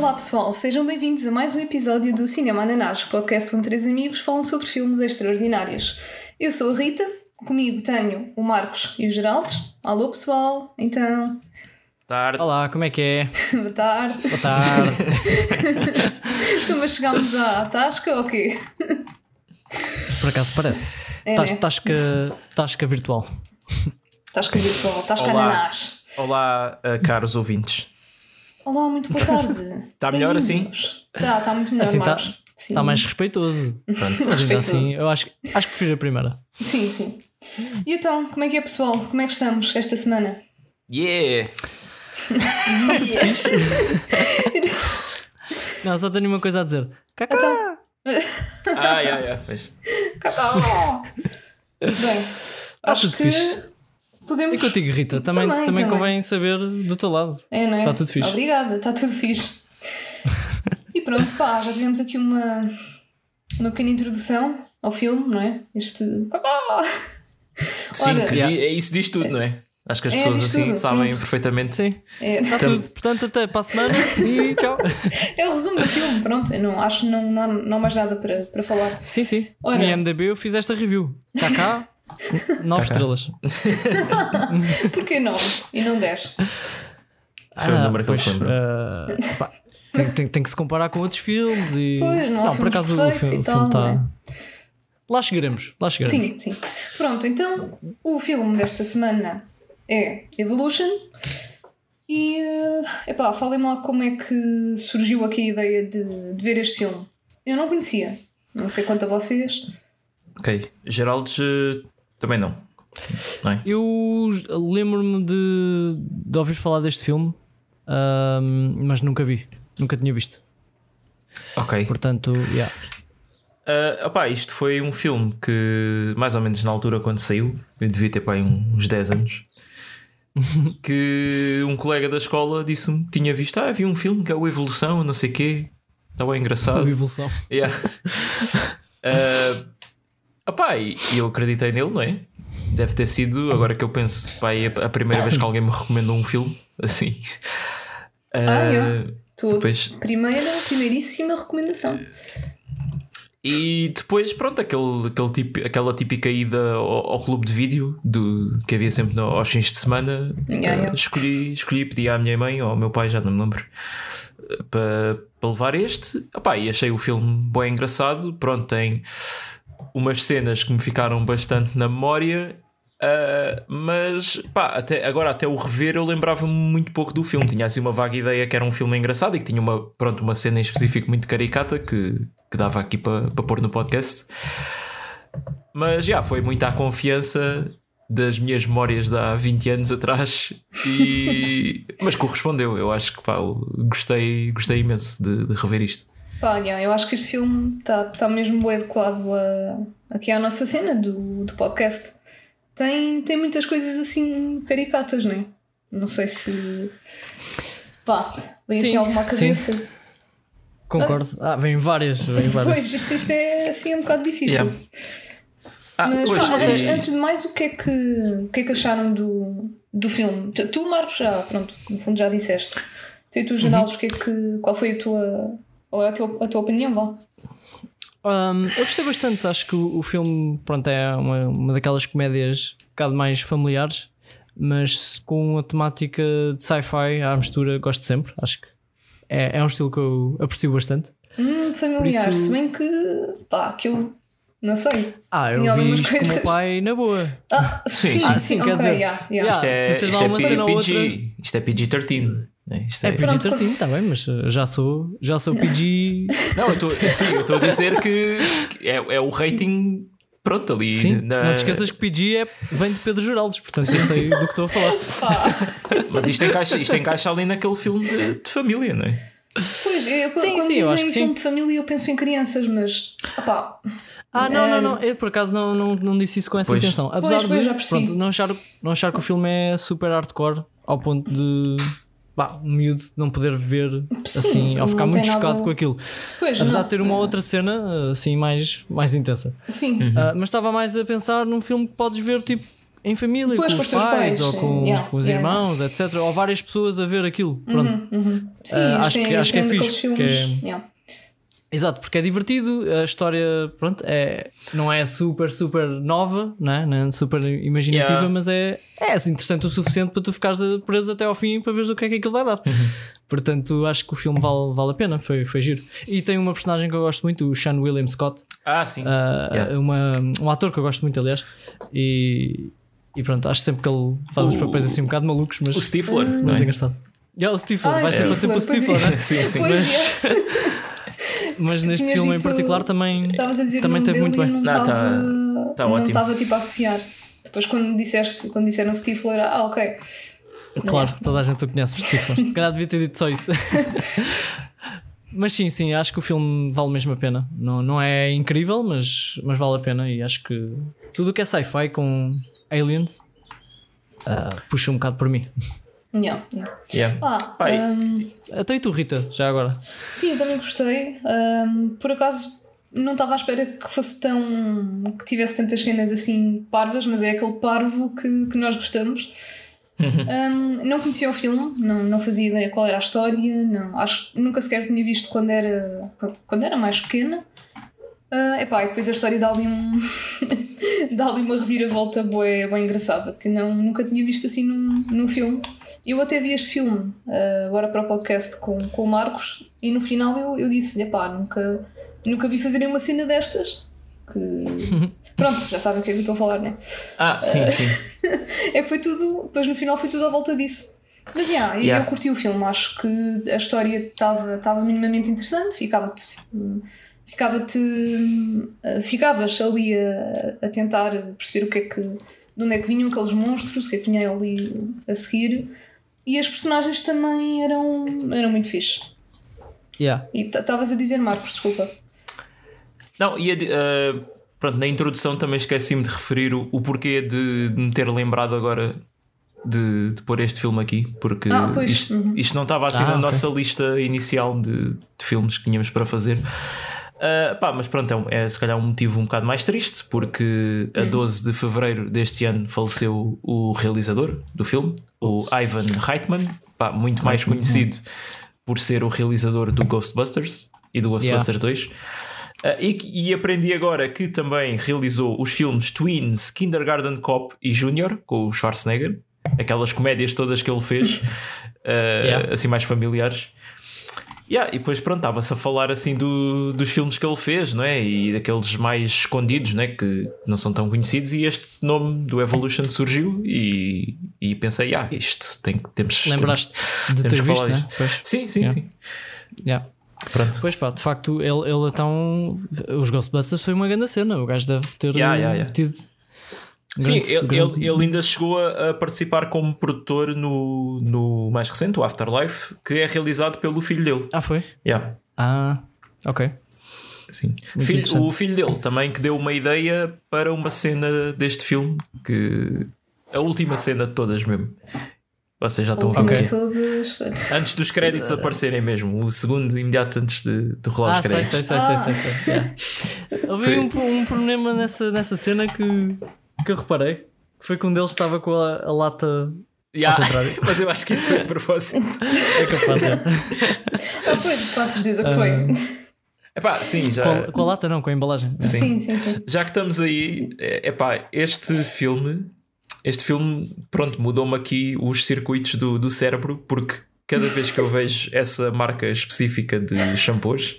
Olá pessoal, sejam bem-vindos a mais um episódio do Cinema Ananás, podcast onde três amigos falam sobre filmes extraordinários. Eu sou a Rita, comigo tenho o Marcos e o Geraldes. Alô pessoal, então. Tarde. Olá, como é que é? Boa tarde. Boa tarde. então, mas chegámos à tasca ou quê? Por acaso parece. É, Tas- né? Tasca, tasca virtual. Tasca virtual, tasca Olá. ananás. Olá, eh, caros ouvintes. Olá, muito boa tarde. Tá melhor Bem-vindos. Tá, está muito melhor, Assim tá- Marcos. Está mais respeitoso. Pronto, Respeitoso. assim, eu acho, acho que prefiro a primeira. Sim, sim. E então, como é que é pessoal? Como é que estamos esta semana? Yeah! Não, só tenho uma coisa a dizer. Cacá. Então, Ai, ai, ai. Pois. Cacau! Bem, acho tudo que fixe. Podemos. E contigo, Rita, também, Também, também, também. convém saber do teu lado. É, não é? Se Está tudo fixe. Obrigada, está tudo fixe. e pronto, pá, já tivemos aqui uma, uma pequena introdução ao filme, não é? Este. Sim, Yeah. di- é isso diz tudo, não é? Acho que as É, pessoas assim tudo, sabem pronto. perfeitamente. Sim, É, está Tam- tudo. Portanto, até para a semana e tchau. é o resumo do filme, pronto. Eu não acho que não, não, há, não há mais nada para, para falar. Sim, sim. Ora. No IMDB eu fiz esta review. Cacá, 9 estrelas. Porquê não? E não 10? Foi o número que pois, se lembrou. ah, pá, tem, tem- tem que se comparar com outros filmes e. Pois, não há por acaso o filme, o tal, filme está. não Lá chegaremos, lá chegaremos. Sim, sim. Pronto, então o filme desta semana é Evolution. E eh, epá, falem-me lá como é que surgiu aqui a ideia de, de ver este filme. Eu não conhecia, não sei quanto a vocês. Ok. Geraldes também não. Não é? Eu lembro-me de, de ouvir falar deste filme, ahm, mas nunca vi, nunca tinha visto. Ok. Portanto, yeah. Ah, opá, isto foi um filme que, mais ou menos na altura quando saiu, eu devia ter pá, uns 10 anos, que um colega da escola disse-me que tinha visto, ah, havia um filme que é o Evolução, não sei o quê, está bem engraçado. a evolução. Yeah. uh, opá, e e eu acreditei nele, não é? Deve ter sido, agora que eu penso, pá, é a primeira vez que alguém me recomendou um filme assim. Ah, Uh, é? Tua Pois. primeira, primeiríssima recomendação. E depois, pronto, aquele, aquele tipo, aquela típica ida ao, ao clube de vídeo do, que havia sempre no- aos fins de semana. Yeah, yeah. Escolhi, escolhi pedir à minha mãe ou ao meu pai, já não me lembro, eh, para, para levar este. Opá, e achei o filme bem engraçado. Pronto, tem umas cenas que me ficaram bastante na memória. eh, mas pá, até, agora até o rever eu lembrava-me muito pouco do filme. Tinha assim uma vaga ideia que era um filme engraçado e que tinha uma, pronto, uma cena em específico muito caricata que, que dava aqui para para pôr no podcast. Mas já foi muito à confiança das minhas memórias de há 20 anos atrás e mas correspondeu. Eu acho que pá, gostei, gostei imenso de, de rever isto. Pá, yeah, eu acho que este filme está tá mesmo bem adequado a, aqui à nossa cena do, do podcast. Tem, tem muitas coisas assim caricatas, não é? Não sei se. Pá, vem assim Sim, alguma à sim. cabeça. Concordo. Ah, vem várias, vem várias. Pois, isto, isto é assim um bocado difícil. Yeah. Ah, Mas pá, antes, e- antes de mais, o que é que, o que, é que acharam do, do filme? Tu, Marcos, já, pronto, no fundo já disseste. Tu e tu, Geraldo, o que é que, qual foi a tua, qual é a tua, a tua opinião? Vá? Um, eu gostei bastante, acho que o, o filme pronto, é uma, uma daquelas comédias um bocado mais familiares, mas com a temática de sci-fi à mistura, gosto sempre. Acho que é, é um estilo que eu aprecio bastante. Hum, familiar, isso- se bem que, pá, aquilo, não sei. Ah, Tinha eu vi algumas isto com o meu coisas. pai na boa. Ah, sim, Sim, sim, sim. Ah, sim, quer ok, dizer, yeah, yeah. Isto é, isto é ou PG, isto é PG-13. Né? Isto é- PG-13, Pronto, está bem, mas uh, já sou, já sou PG. Não, eu estou sim, eu estou a dizer que, é, é o rating pronto ali. Sim, na- não te esqueças que PG é, vem de Pedro Geraldes, portanto eu sei do que estou a falar. Mas isto encaixa, isto encaixa ali naquele filme de, de família, não é? pois, eu, Sim, quando sim, eu acho que filme sim. de família, eu penso em crianças, mas, Ah, não, não, É. não. Eu por acaso não, não, não disse isso com essa Pois. intenção. Apesar Pois, pois, de já percebi. pronto, não, achar, não achar que o filme é super hardcore ao ponto de pá, um miúdo não poder ver Sim, assim, ou ficar muito chocado nada- com aquilo. pois, Apesar não. de ter uma outra cena assim mais, mais intensa. Sim, Ah, mas estava mais a pensar num filme que podes ver tipo em família, Pois, com com os pais, pais, ou sim. com, Yeah, com os yeah, irmãos, etc. Ou várias pessoas a ver aquilo. Pronto. Sim, Ah, isto acho é- que- acho que é daqueles fixe, que é- yeah. Exato, porque é divertido, a história pronto, é, não é super, super nova, né? não é super imaginativa, Yeah. mas é, é interessante o suficiente para tu ficares preso até ao fim para veres o que é que aquilo vai dar. Uhum. Portanto, acho que o filme vale, vale a pena, foi, foi giro. E tem uma personagem que eu gosto muito, o Sean William Scott, Ah, sim. ah, Yeah. uma, um ator que eu gosto muito, aliás, e, e pronto, acho sempre que ele faz os papéis assim um bocado malucos, mas, O Stifler. não mas é? engraçado. E é o Stifler, Ah, vai sempre Stifler, sempre o pois Stifler, é. né? Sim, sim. Pois Mas- é. mas neste filme em particular também. Estavas a dizer Também teve muito bem. não Não, tá- estava tá não ótimo. estava tipo a associar. Depois quando disseste, quando disseram Stifler, ah, ok. Claro, toda a gente o conhece por Stifler. Se calhar devia ter dito só isso. mas sim, sim, acho que o filme vale mesmo a pena. Não, não é incrível, mas, mas vale a pena. E acho que tudo o que é sci-fi com aliens ah, puxa um bocado por mim. Yeah, yeah. Yeah. Ah, Pai. hum, Até e tu, Rita, já agora. sim, eu também gostei. Hum, por acaso não estava à espera que fosse tão. que tivesse tantas cenas assim parvas, mas é aquele parvo que, que nós gostamos. Hum, não conhecia o filme, não, não fazia ideia qual era a história, não, acho que nunca sequer tinha visto quando era, quando era mais pequena. Uh, epá, e depois a história dá ali, um dá ali uma reviravolta boa, bem engraçada, que não, nunca tinha visto assim num, num filme. Eu até vi este filme uh, agora para o podcast com, com o Marcos e no final eu, eu disse-lhe, epá, nunca, nunca vi fazerem uma cena destas. Que... Pronto, já sabem o que é que eu estou a falar, né? Ah, sim, sim. É que foi tudo, depois no final foi tudo à volta disso. Mas yeah, eu- Yeah. eu curti o filme, acho que a história estava estava minimamente interessante, ficava-te. Ficava-te. eh, Ficavas ali a, a tentar perceber o que é que. de onde é que vinham aqueles monstros, o que é que tinha ali a seguir. E as personagens também eram, eram muito fixe. Yeah. E estavas a dizer, Marcos, desculpa. Não, de- ah, pronto, na introdução também esqueci-me de referir o, o porquê de, de me ter lembrado agora de, de pôr este filme aqui, porque Ah, isto, uhum. isto não estava assim Ah, na ok. nossa lista inicial de, de filmes que tínhamos para fazer. Ah, pá, mas pronto, é, é se calhar um motivo um bocado mais triste, porque a 12 de fevereiro deste ano faleceu o realizador do filme, o Ivan Reitman, pá, muito mais conhecido por ser o realizador do Ghostbusters e do Ghostbusters 2. Ah, e, e aprendi agora que também realizou os filmes Twins, Kindergarten Cop e Junior com o Schwarzenegger, aquelas comédias todas que ele fez, ah, Yeah. assim mais familiares. Yeah, e depois pronto, estava-se a falar assim do, dos filmes que ele fez, não é? E daqueles mais escondidos, não é? Que não são tão conhecidos, e este nome do Evolution surgiu e, e pensei, ah, isto tem que temos. Lembraste de temos ter que visto, né? Pois. Sim, sim, Yeah. sim. Yeah. Pronto. Pois pá, de facto, ele, ele então. Os Ghostbusters foi uma grande cena. O gajo deve ter tido. Sim, ele, grande- ele, ele ainda chegou a, a participar como produtor no, no mais recente, o Afterlife, que é realizado pelo filho dele. Ah, foi? Yeah. Ah, ok. Sim. Filho- o filho dele também que deu uma ideia para uma cena deste filme que a última cena de todas mesmo. Vocês já estão a ver o Última que todas. Antes dos créditos aparecerem mesmo, o segundo imediato antes de, de rolar Ah, os sei, créditos. sei, sei, Ah. sei, sei, sei. Yeah. Houve um, um problema nessa, nessa cena que, que eu reparei. Foi que um deles estava com a, a lata. Yeah, Ao contrário. Mas eu acho que isso foi de propósito. É capaz, é. Ah, foi, faço certeza que foi. Epá, sim, já. com, a, com a lata, não, com a embalagem. Sim. Sim, sim, sim. Já que estamos aí, é epá, este filme, este filme, pronto, mudou-me aqui os circuitos do, do cérebro, porque cada vez que eu vejo essa marca específica de shampoos,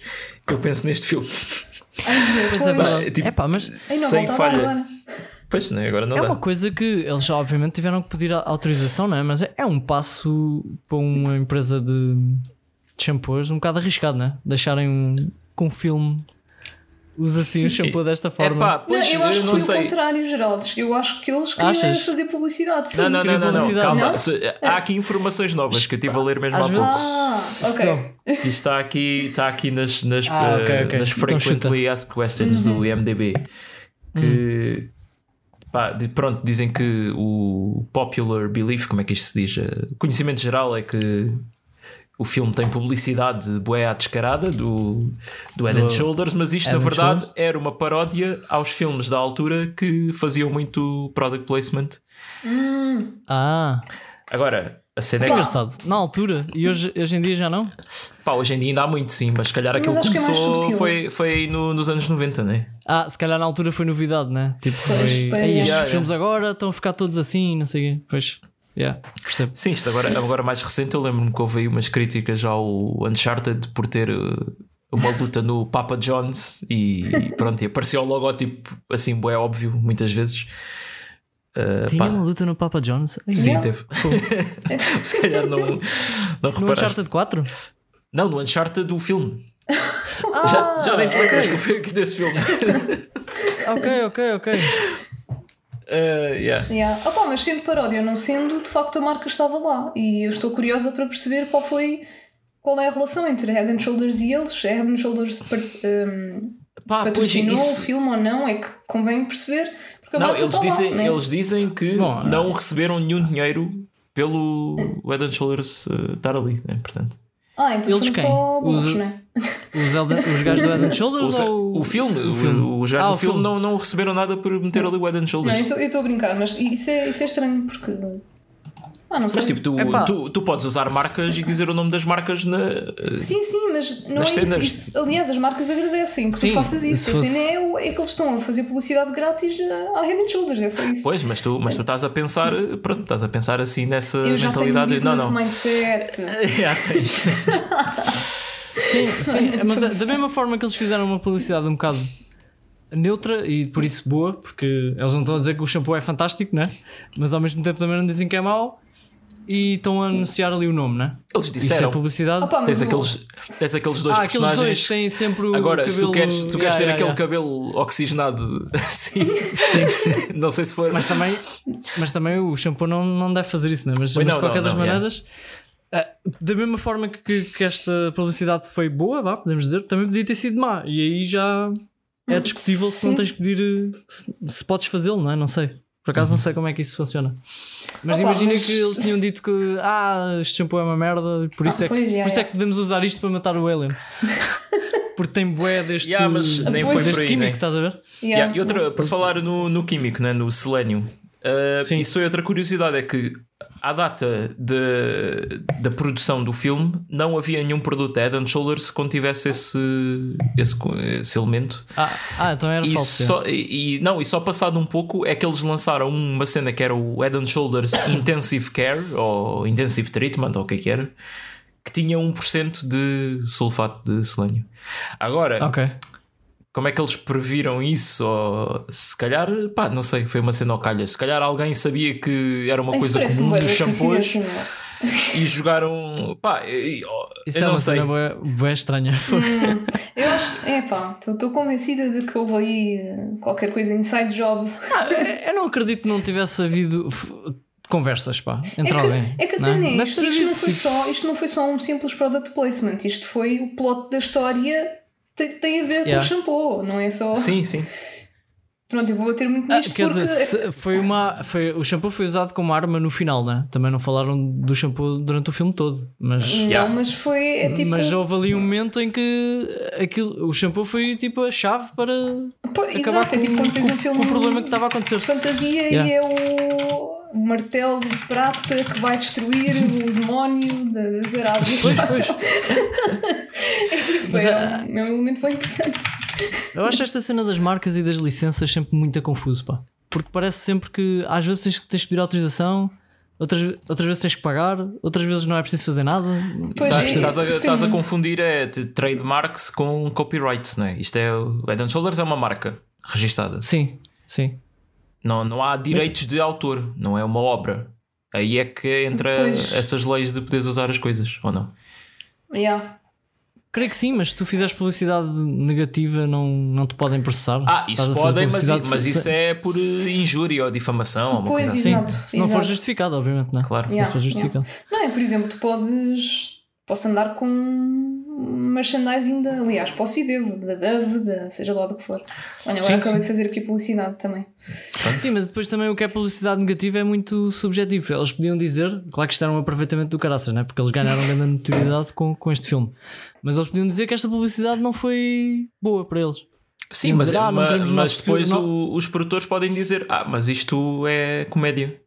eu penso neste filme. Ai, Pois é. É, tipo, Epá, mas sem falha. Pois, né, agora não É dá. uma coisa que eles já obviamente tiveram que pedir autorização, não é? Mas é- é um passo para uma empresa de, de shampoos um bocado arriscado, não é? Deixarem um, com um filme usa assim o shampoo desta forma. Epá, Não, pois, eu acho eu que foi o sei. contrário, Geraldes. Eu acho que eles queriam Achas? fazer publicidade. Sim. Não, não, não, não, não, calma. Não? Se- Há aqui informações novas que eu estive a ler mesmo Às há vezes- pouco. Ah, ok. Isto está aqui, está aqui nas, nas, Ah, ok, eh, ok. nas Então Frequently Asked Questions Uhum. do IMDB. Que pá, de- pronto, dizem que o popular belief, como é que isto se diz? Eh, O conhecimento geral é que o filme tem publicidade bué à descarada do, do Head and Shoulders, mas isto Head na verdade Shoulders. era uma paródia aos filmes da altura que faziam muito product placement. Ah, Agora, a cena é engraçado. Na altura, e hoje, hoje em dia já não? pá, hoje em dia ainda há muito, sim, mas se calhar aquilo acho que é começou foi, foi no- nos anos 90, né? Ah, se calhar na altura foi novidade, né? Tipo, foi. pois, "Ei, estes yeah, agora estão a ficar todos assim, não sei o quê. Pois, yeah, percebo. Sim, isto agora, agora mais recente, eu lembro-me que houve aí umas críticas ao Uncharted por ter uh, uma luta no Papa John's e, e pronto, e aparecia o logótipo assim, bué óbvio, muitas vezes. Uh, Tinha pá, uma luta no Papa John's? Ai, Sim, Yeah. teve. Se calhar não, não No reparaste. Uncharted 4? Não, no Uncharted do filme. já, já nem te lembras que eu fui aqui desse filme. Ok, ok, ok. Uh, yeah. Yeah. Opa, mas sendo paródia ou não sendo, de facto a marca estava lá. E eu estou curiosa para perceber qual foi. Qual é a relação entre Head and Shoulders e eles? É Head and Shoulders um, Pá, pois patrocinou isso- o filme ou não? É que convém perceber. Porque Não, eles está dizem, lá, né? eles dizem que Bom, não receberam nenhum dinheiro pelo Head and Shoulders uh, estar ali, né? portanto. Ah, então Eles quem? só burros, Os- né? Os, Elden- os gajos do Head and Shoulders O, ou o filme, o filme. os gajos Ah, do o filme, filme. Não, não receberam nada por meter ali o Head and Não, Shoulders. eu estou a brincar, mas isso é, isso é estranho porque. Ah, não sei. Mas tipo, tu, Epá. tu, tu podes usar marcas e dizer o nome das marcas na. Sim, sim, mas não é cenas. isso. Aliás, as marcas agradecem que Sim, tu faças isso. se A fosse- cena é, é que eles estão a fazer publicidade grátis a- à Head and Shoulders, é só isso. Pois, mas tu, mas tu estás a pensar, pronto, estás a pensar assim nessa eu já tenho um mentalidade. não, não. mindset. Já tens. Sim, sim, mas é- da mesma forma que eles fizeram uma publicidade um bocado neutra e por isso boa, porque eles não estão a dizer que o shampoo é fantástico, né? Mas ao mesmo tempo também não dizem que é mau e estão a anunciar ali o nome, né? Eles Isso é disseram. publicidade. Opa, Tens aqueles, tens aqueles dois ah, aqueles personagens. dois têm sempre o Agora, cabelo... se tu queres, se tu queres Yeah, ter yeah, aquele yeah. cabelo oxigenado assim, Sim. não sei se for. Mas também, mas também o shampoo não, não deve fazer isso, né? mas, mas não, de qualquer não, das não, maneiras, ah, da mesma forma que, que, esta publicidade foi boa, vá, podemos dizer, também podia ter sido má. E aí já é Hum, discutível se não sim. tens que pedir, eh, se, se podes fazê-lo, não é? Não sei. Por acaso não sei como é que isso funciona. Mas Opa, imagina mas- que eles tinham dito que ah, este shampoo é uma merda, por isso, Ah, é, que, por isso é já. que podemos usar isto para matar o alien. Porque tem bué deste, Yeah, mas nem foi deste por aí, químico, né? estás a ver? Yeah. Yeah, e outra, por falar no, no químico, né, no selênio, uh, isso foi outra curiosidade: é que à data de, da produção do filme não havia nenhum produto Head and Shoulders que contivesse esse, esse, esse elemento. Ah, ah então era E, falso. só, e, não, e só passado um pouco é que eles lançaram uma cena que era o Head Shoulders Intensive Care ou Intensive Treatment, ou o que é que era, que tinha 1% de sulfato de selênio. Agora, Ok. Como é que eles previram isso? Ou, se calhar, pá, não sei, foi uma cena ao calhas. Se calhar alguém sabia que era uma Isso coisa comum da shampoos não é? e jogaram. Pá, e- oh, Isso eu é não uma sei. cena bué, bué estranha. Eu acho, é pá, estou convencida de que houve aí eh, qualquer coisa inside job. Eu não acredito que não tivesse havido conversas, pá, É entre que, alguém. é que a não é? cena é isto, isto, não foi tipo, só, isto não foi só um simples product placement, isto foi o plot da história tem, tem a ver Yeah. com o shampoo, não é só. Sim, sim. Pronto, eu vou bater muito ah, nisto quer porque. dizer, foi uma, foi, o shampoo foi usado como arma no final, né? Também não falaram do shampoo durante o filme todo, mas. não, Yeah. mas foi é tipo. Mas houve ali um momento em que aquilo, o shampoo foi tipo a chave para Pô, acabar exato, é com, tipo quando tens com- um filme com o problema que estava a acontecer. de fantasia Yeah. e é o o martelo de prata que vai destruir o demónio da- das Arábias. Pois, pois. É, Mas é, é- um, é um elemento bem importante. Eu acho esta cena das marcas e das licenças sempre muito confuso, pá. Porque parece sempre que às vezes tens que tens que pedir autorização, outras, outras vezes tens que pagar, outras vezes não é preciso fazer nada. Pois Estás, é, estás a, estás a confundir é, de trademarks com copyrights, não é? Isto é. O Head and Shoulders é uma marca registada. Sim, sim. Não, não há direitos de autor, não é uma obra. Aí é que entra Pois. essas leis de poderes usar as coisas, ou não? Yeah. Creio que sim, mas se tu fizeres publicidade negativa não, não te podem processar. Ah, isso podem, mas, mas se- isso é por eh, injúria ou difamação ou uma Pois, coisa assim. Sim, Exato, se não for exato. justificado, obviamente, não é? Claro. Se Yeah, não for justificado. Não, é por exemplo, tu podes. Posso andar com merchandising, da, aliás, posso e devo, da Dove, da seja lá do que for. Olha, agora Sim, acabei sim. de fazer aqui publicidade também. Sim, mas depois também o que é publicidade negativa é muito subjetivo. Eles podiam dizer, claro que isto era um aproveitamento do caraças, né? porque eles ganharam grande notoriedade com, com este filme. Mas eles podiam dizer que esta publicidade não foi boa para eles. Sim, mas, dizer, ah, mas nosso depois filme, o- os produtores podem dizer: Ah, mas isto é comédia.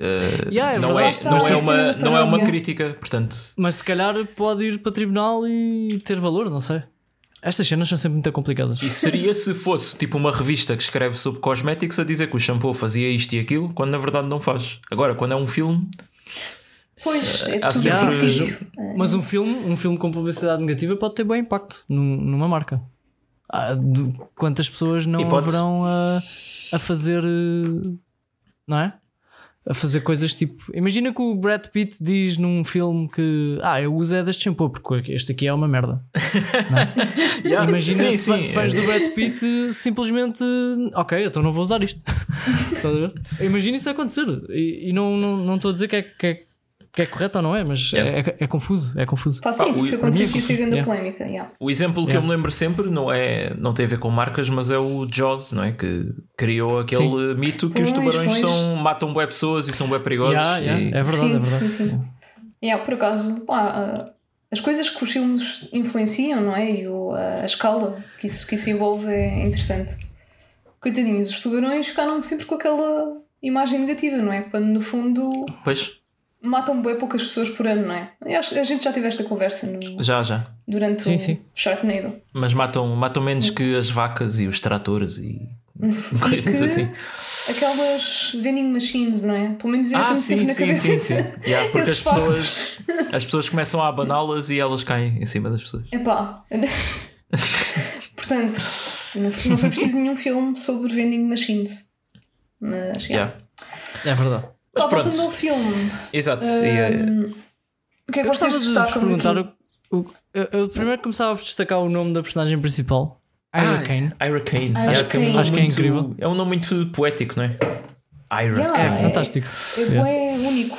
Uh, Yeah, é não, é, não, é a ser uma, não é uma crítica, portanto. Mas se calhar pode ir para tribunal e ter valor, não sei. Estas cenas são sempre muito complicadas. Isso seria se fosse tipo uma revista que escreve sobre cosméticos a dizer que o shampoo fazia isto e aquilo, quando na verdade não faz. Agora, quando é um filme, Pois, é há tudo sempre-. Mas um filme, um filme com publicidade negativa pode ter bom impacto num- numa marca. Ah, quantas pessoas não E haverão a, a fazer. eh, Não é? A fazer coisas tipo. Imagina que o Brad Pitt diz num filme que. Ah, eu uso é deste shampoo porque este aqui é uma merda. Yeah, Imagina sim, sim, fãs é. do Brad Pitt simplesmente. Ok, então não vou usar isto. Imagina isso acontecer. E, e não estou não, não a dizer que é, que, é, que é correto ou não é, mas Yeah. é, é- é confuso. É confuso. Pá, sim, Pá, o- se acontecesse o- ia ser grande yeah. polémica. Yeah. O exemplo que Yeah. eu me lembro sempre não, é, não tem a ver com marcas, mas é o Jaws, não é? Que criou aquele mito que os Pois, tubarões pois. são, matam bué pessoas e são bué perigosos. Yeah, yeah, e- É verdade, sim, é verdade. Sim, sim. Yeah, por acaso, pá, ah, as coisas que os filmes influenciam, não é? E o, a, a escala que isso, que isso envolve é interessante. Coitadinhos, os tubarões ficaram sempre com aquela imagem negativa, não é? Quando no fundo Pois, matam bem poucas pessoas por ano, não é? A gente já teve esta conversa no- já, já. durante Sim, o sim. Sharknado. Mas matam, matam menos que as vacas e os tratores e E coisas assim. Aquelas vending machines, não é? Pelo menos eu Ah, sim, na sim, cabeça. sim, sim. Yeah, porque as pessoas, as pessoas começam a abaná-las e elas caem em cima das pessoas. Epá. Portanto, não, não foi preciso nenhum filme sobre vending machines. Mas, yeah. Yeah. É verdade. Mas voltando pronto, ao filme, exato. e, eh, o que é que Eu vocês gostava de destacam perguntar. aqui? o- o- eu, eu primeiro começava por destacar o nome da personagem principal, Ira ah, Kane. Ira Kane. Ira Yeah, que é um Kane. nome Acho que é muito- incrível. É um nome muito poético, não é? Ira Yeah. É Kane. fantástico. É bué único.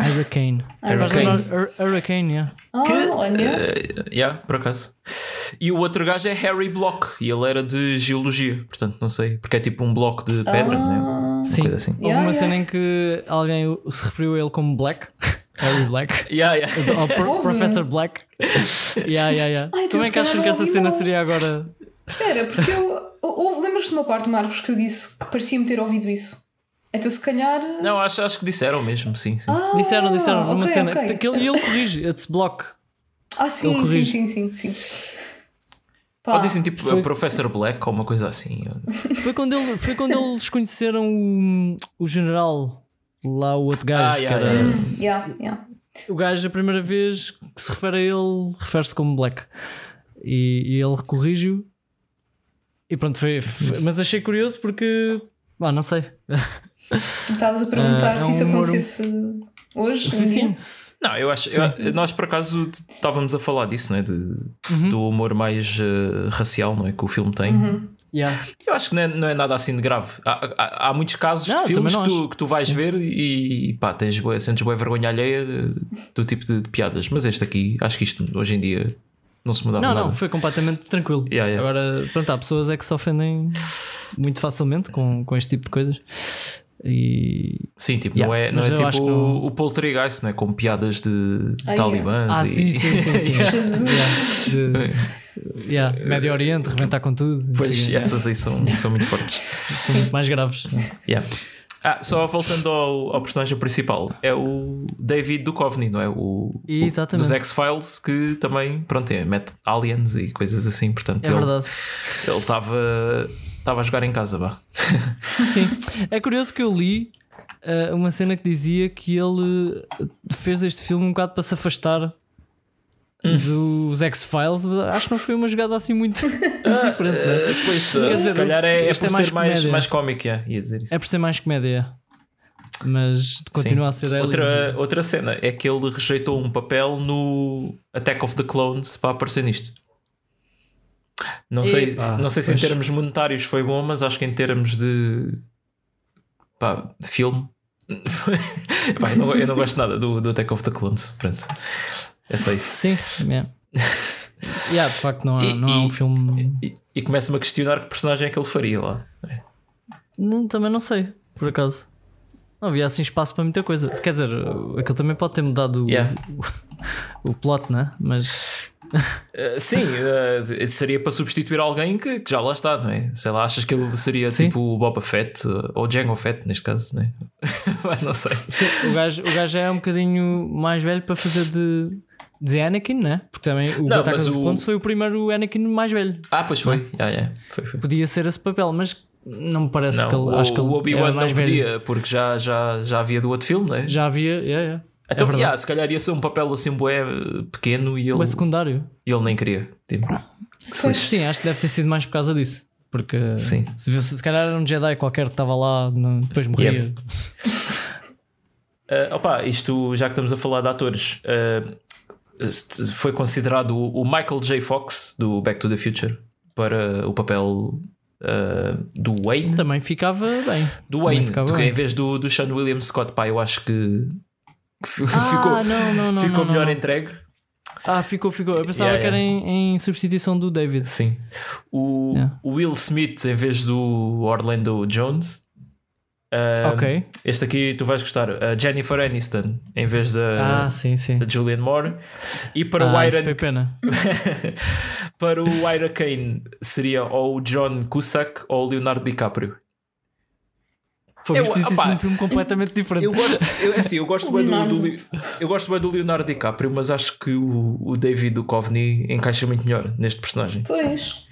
Ira Kane. Ira Faz Kane. Hur- Hurricane, yeah. Ah, Que, olha. eh, yeah, por acaso. E o outro gajo é Harry Block e ele era de geologia, portanto não sei, porque é tipo um bloco de pedra, não é? Uma Sim. coisa assim. Houve Yeah, uma yeah. cena em que alguém se referiu a ele como Black. Harry Black. Yeah, yeah. Ou Pro-. Professor Black. Yeah, yeah, yeah. Ai, tu Como é que acham que essa cena seria agora? Espera, porque eu. Lembras-te de uma parte, Marcos, que eu disse que parecia-me ter ouvido isso? Então, se calhar. Não, acho, acho que disseram mesmo, sim, sim. Ah, Disseram, disseram numa ok, cena. ok. que ele- E ele corrige. It's Block. Ah, Ele sim, sim, corrige. sim, sim, sim. Pá, Ou dizem tipo foi- Professor Black ou uma coisa assim. Foi quando, ele, foi quando eles conheceram o, o general, lá o outro gajo. Ah, que yeah, era- yeah. hum, yeah, yeah. O gajo, a primeira vez que se refere a ele, refere-se como Black. E, e ele corrige-o. E pronto, foi, foi- Mas achei curioso porque. Ah, não sei. Estavas a perguntar Ah, é se isso um humor- acontecesse hoje. Sim, um sim. dia? Não, eu acho. eu- nós por acaso estávamos a falar disso, não é? De, Uhum. Do humor mais eh, racial, não é? Que o filme tem. Uhum. Yeah. Eu acho que não é, não é nada assim de grave. Há, há, há muitos casos Não, de filmes que tu, que tu vais ver e pá, tens bué, sentes boa vergonha alheia de- do tipo de, de piadas. Mas este aqui, acho que isto hoje em dia não se mudava Não, nada. não, foi completamente tranquilo. Yeah, yeah. Agora, pronto, há pessoas é que se ofendem muito facilmente com, com este tipo de coisas. E. Sim, tipo, Yeah, não é, não mas é tipo não- o, o Poltergeist, não é? Com piadas de Ah, talibãs Ah, e. sim, sim, sim. sim. Yeah. De- yeah, Médio Oriente, rebentar com tudo. Pois, o essas aí são, são muito fortes. São muito mais graves. Yeah. Ah, só voltando ao, ao personagem principal, é o David Duchovny, não é? O, o- Exatamente. dos X-Files, que também, pronto, é, mete aliens e coisas assim, portanto, É ele verdade. ele estava estava a jogar em casa, vá. Sim. É curioso que eu li eh, uma cena que dizia que ele eh, fez este filme um bocado para se afastar dos X-Files, mas acho que não foi uma jogada assim muito diferente. é? Eh, pois, se dizer, calhar é, é por é mais ser mais, mais cómico, yeah, ia dizer isso. É por ser mais comédia. Mas continua a ser. Outra, outra cena é que ele rejeitou um papel no Attack of the Clones para aparecer nisto. Não sei, Ah, não sei se em pois. termos monetários foi bom, mas acho que em termos de pá, filme. Pá, eu, não, eu não gosto nada do, do Attack of the Clones. Pronto. É só isso. Sim, yeah. yeah, de facto, não, é- E- não é um e- filme. E, e começa-me a questionar que personagem é que ele faria lá. Não, também não sei, por acaso. Não havia assim espaço para muita coisa. Quer dizer, aquilo também pode ter mudado o- Yeah. o, o plot, né? Mas Uh, sim, uh, seria para substituir alguém que, que já lá está, não é? Sei lá, achas que ele seria Sim. tipo o Boba Fett uh, ou Jango Fett, neste caso, não é? Mas não sei. sim, o, gajo, o gajo é um bocadinho mais velho para fazer de, de Anakin, né? Porque também o Não, Ataque o- Clones foi o primeiro Anakin mais velho. Ah, pois foi. Yeah, yeah. foi, foi. Podia ser esse papel, mas não me parece Não, que ele. o, acho que o ele Obi-Wan era não velho. podia, porque já, já, já havia do outro filme, não é? Já havia, yeah, yeah. Então, é yeah, se calhar ia ser um papel assim bué, uh, pequeno e ele, é secundário. e ele nem queria. Tipo, que Pois. lixe. Sim, acho que deve ter sido mais por causa disso. Porque Sim. se, se calhar era um Jedi qualquer que estava lá, depois morria. Yep. Uh, opa, isto já que estamos a falar de atores, uh, foi considerado o Michael J. Fox do Back to the Future para o papel uh, do Wayne. Também ficava bem. Do Wayne, ficava do que bem. em vez do, do Sean William Scott, pá, eu acho que, que Ah, ficou, não, não, não, ficou melhor entregue. Ah, ficou, ficou. Eu pensava Yeah, que era em, em substituição do David. Sim. O, Yeah. o Will Smith em vez do Orlando Jones. Uh, Ok. Este aqui tu vais gostar. A Jennifer Aniston em vez da, ah, sim, sim. da Julianne Moore. E para o Ah, isso Iron foi pena. para o Ira Kane seria ou o John Cusack ou o Leonardo DiCaprio. Foi Eu- um filme completamente diferente. Eu gosto, eu, é assim, eu gosto bem do, Leonardo. do, eu gosto bem do Leonardo DiCaprio, mas acho que o, o David Duchovny encaixa muito melhor neste personagem. Pois.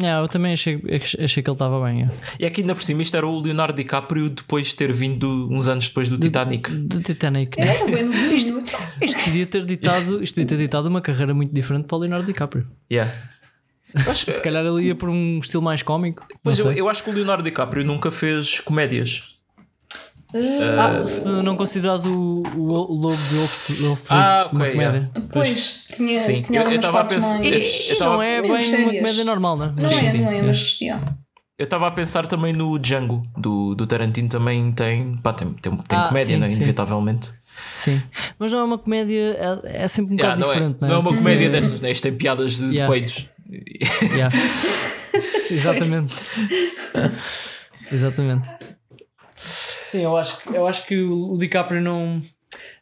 Yeah, eu também achei, achei que ele estava bem. yeah. E aqui ainda por cima isto era o Leonardo DiCaprio depois de ter vindo uns anos depois do Titanic. Do Titanic. né? Era bem novinho. Isto podia ter ditado, isto podia ter ditado uma carreira muito diferente para o Leonardo DiCaprio. Yeah. Eu acho, que- Se calhar ele ia por um estilo mais cómico. pois não eu, eu acho que o Leonardo DiCaprio nunca fez comédias. Ah, se não considerares o, o, o Lobo de Wall Street Ah, uma ok, comédia. Pois, tinha, Sim, tinha eu- eu algumas tava a pensar- mais. eu E tava- não é bem uma sérias. comédia normal, não é? Não Sim, é, sim, não é, é. mas. yeah. Eu estava a pensar também no Django do, do Tarantino também tem, pá, tem, tem, tem Ah, comédia, sim, né? sim. inevitavelmente. Sim. Mas não é uma comédia, é, é sempre um Yeah, bocado não, é, diferente, não é uma Porque- comédia destas, né? isto tem piadas de, de Yeah. Yeah. Exatamente. Exatamente. Sim, eu acho, que- eu acho que o DiCaprio não.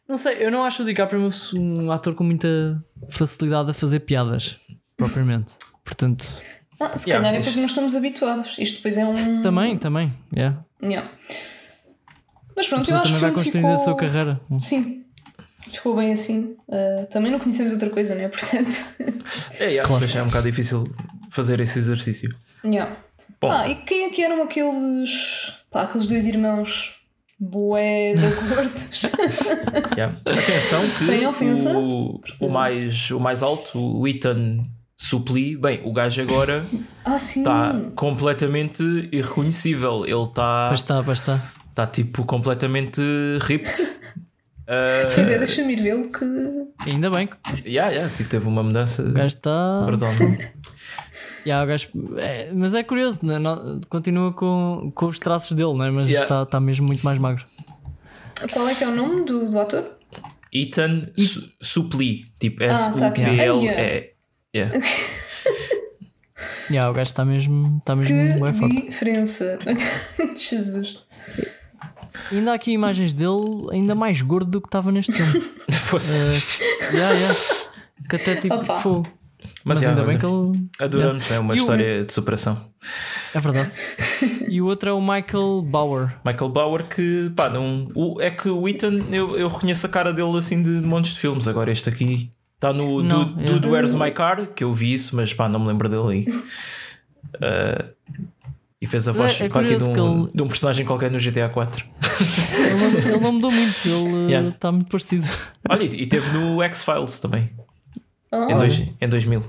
Não sei, eu não acho o DiCaprio um ator com muita facilidade a fazer piadas, propriamente. Portanto, Ah, se Yeah, calhar é isto- porque não estamos habituados. Isto depois é um. também, também. Yeah. Yeah. Mas pronto, eu acho também que vai construindo ficou... a sua carreira. Sim, ficou bem assim. Uh, também não conhecemos outra coisa, não é? Portanto. É, yeah, Claro. mas é um bocado difícil fazer esse exercício. yeah. Bom, Ah, e quem é que eram aqueles. Pá, aqueles dois irmãos bué de acordos? yeah. atenção que Sem ofensa. o, o, mais, o mais alto, o Ethan Supli, bem, o gajo agora ah, sim. está completamente irreconhecível. Ele está Pois está, pois está. tá, tipo completamente ripped. Uh, Se quiser, deixa-me ir vê-lo que. Ainda bem que yeah, yeah, tipo, teve uma mudança o gajo está. Yeah, o gajo- é, mas é curioso, né? Continua com, com os traços dele, né? mas Yeah. está, está mesmo muito mais magro. Qual é que é o nome do, do ator? Ethan Su- Supli, tipo aqui. S-U-P-L. Ai, É, yeah. Yeah, o gajo está mesmo, está mesmo Que bem forte. diferença. Jesus. Ainda há aqui imagens dele ainda mais gordo do que estava neste filme. Fosse. Eh, yeah, yeah. Que até tipo fogo. Mas, Mas, ainda yeah, bem que ele. Adoramos, é uma E o- história de superação. É verdade. E o outro é o Michael Bauer. Michael Bauer, que pá, não, o, é que o Ethan, eu, eu reconheço a cara dele assim de, de montes de filmes. Agora, este aqui está no Não, Dude, yeah. Dude Where's My Car, que eu vi isso, mas pá, não me lembro dele aí. Ah, e fez a voz É- é qualquer de, um, ele- de um personagem qualquer no GTA 4. Ele não, ele não mudou muito, ele eh, Yeah. está muito parecido. Olha, e teve no X-Files também, Oh, em, dois, em 2000.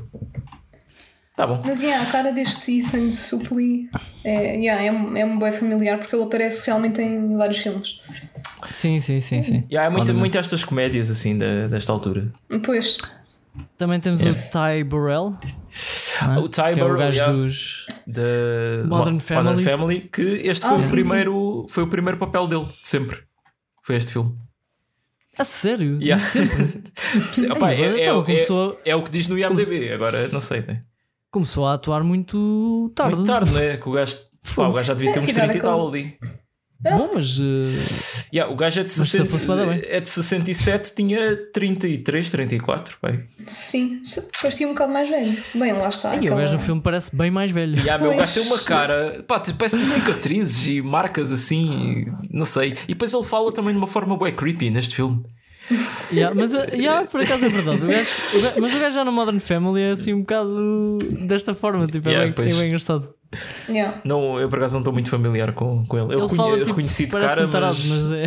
Tá bom. Mas yeah, a cara deste Ethan Suplee é, yeah, é, um- é um bem familiar porque ele aparece realmente em vários filmes. Sim, sim, sim, sim. E há muito, muito estas comédias assim da- desta altura. Pois, Também temos o Ty Burrell. é? O Ty é o Burrell, gajo yeah. dos. De Modern Family. Family, que este Ah, foi, o sim, primeiro, foi o primeiro papel dele, de sempre. Foi este filme. A sério? Yeah. sempre. Opa, é, é, então, é- começou- é o que diz no IMDB, agora não sei, né? Começou a atuar muito tarde. Muito tarde, né? Que o gajo, pá, o gajo já devia ter É, uns que idade 30 e é tal ali. Bom, mas. eh, Yeah, o gajo é de, Mas se 60, fosse para dar bem. é de 67, tinha 33, 34. Bem. Sim, parecia um bocado mais velho. Bem, lá está. e o gajo no filme parece bem mais velho. E yeah, meu, o gajo tem uma cara, pá, tipo, parece ter cicatrizes e marcas assim, não sei. E depois ele fala também de uma forma bem creepy neste filme. Yeah, mas yeah, por acaso é verdade. O gajo- o gajo- mas o gajo já no Modern Family é assim um bocado desta forma. Tipo, é, Yeah, bem, pois. é bem engraçado. Yeah. Não, eu por acaso não estou muito familiar com, com ele. Eu Ele reconhe- fala tipo, reconheci de cara, um tarado, mas. mas é.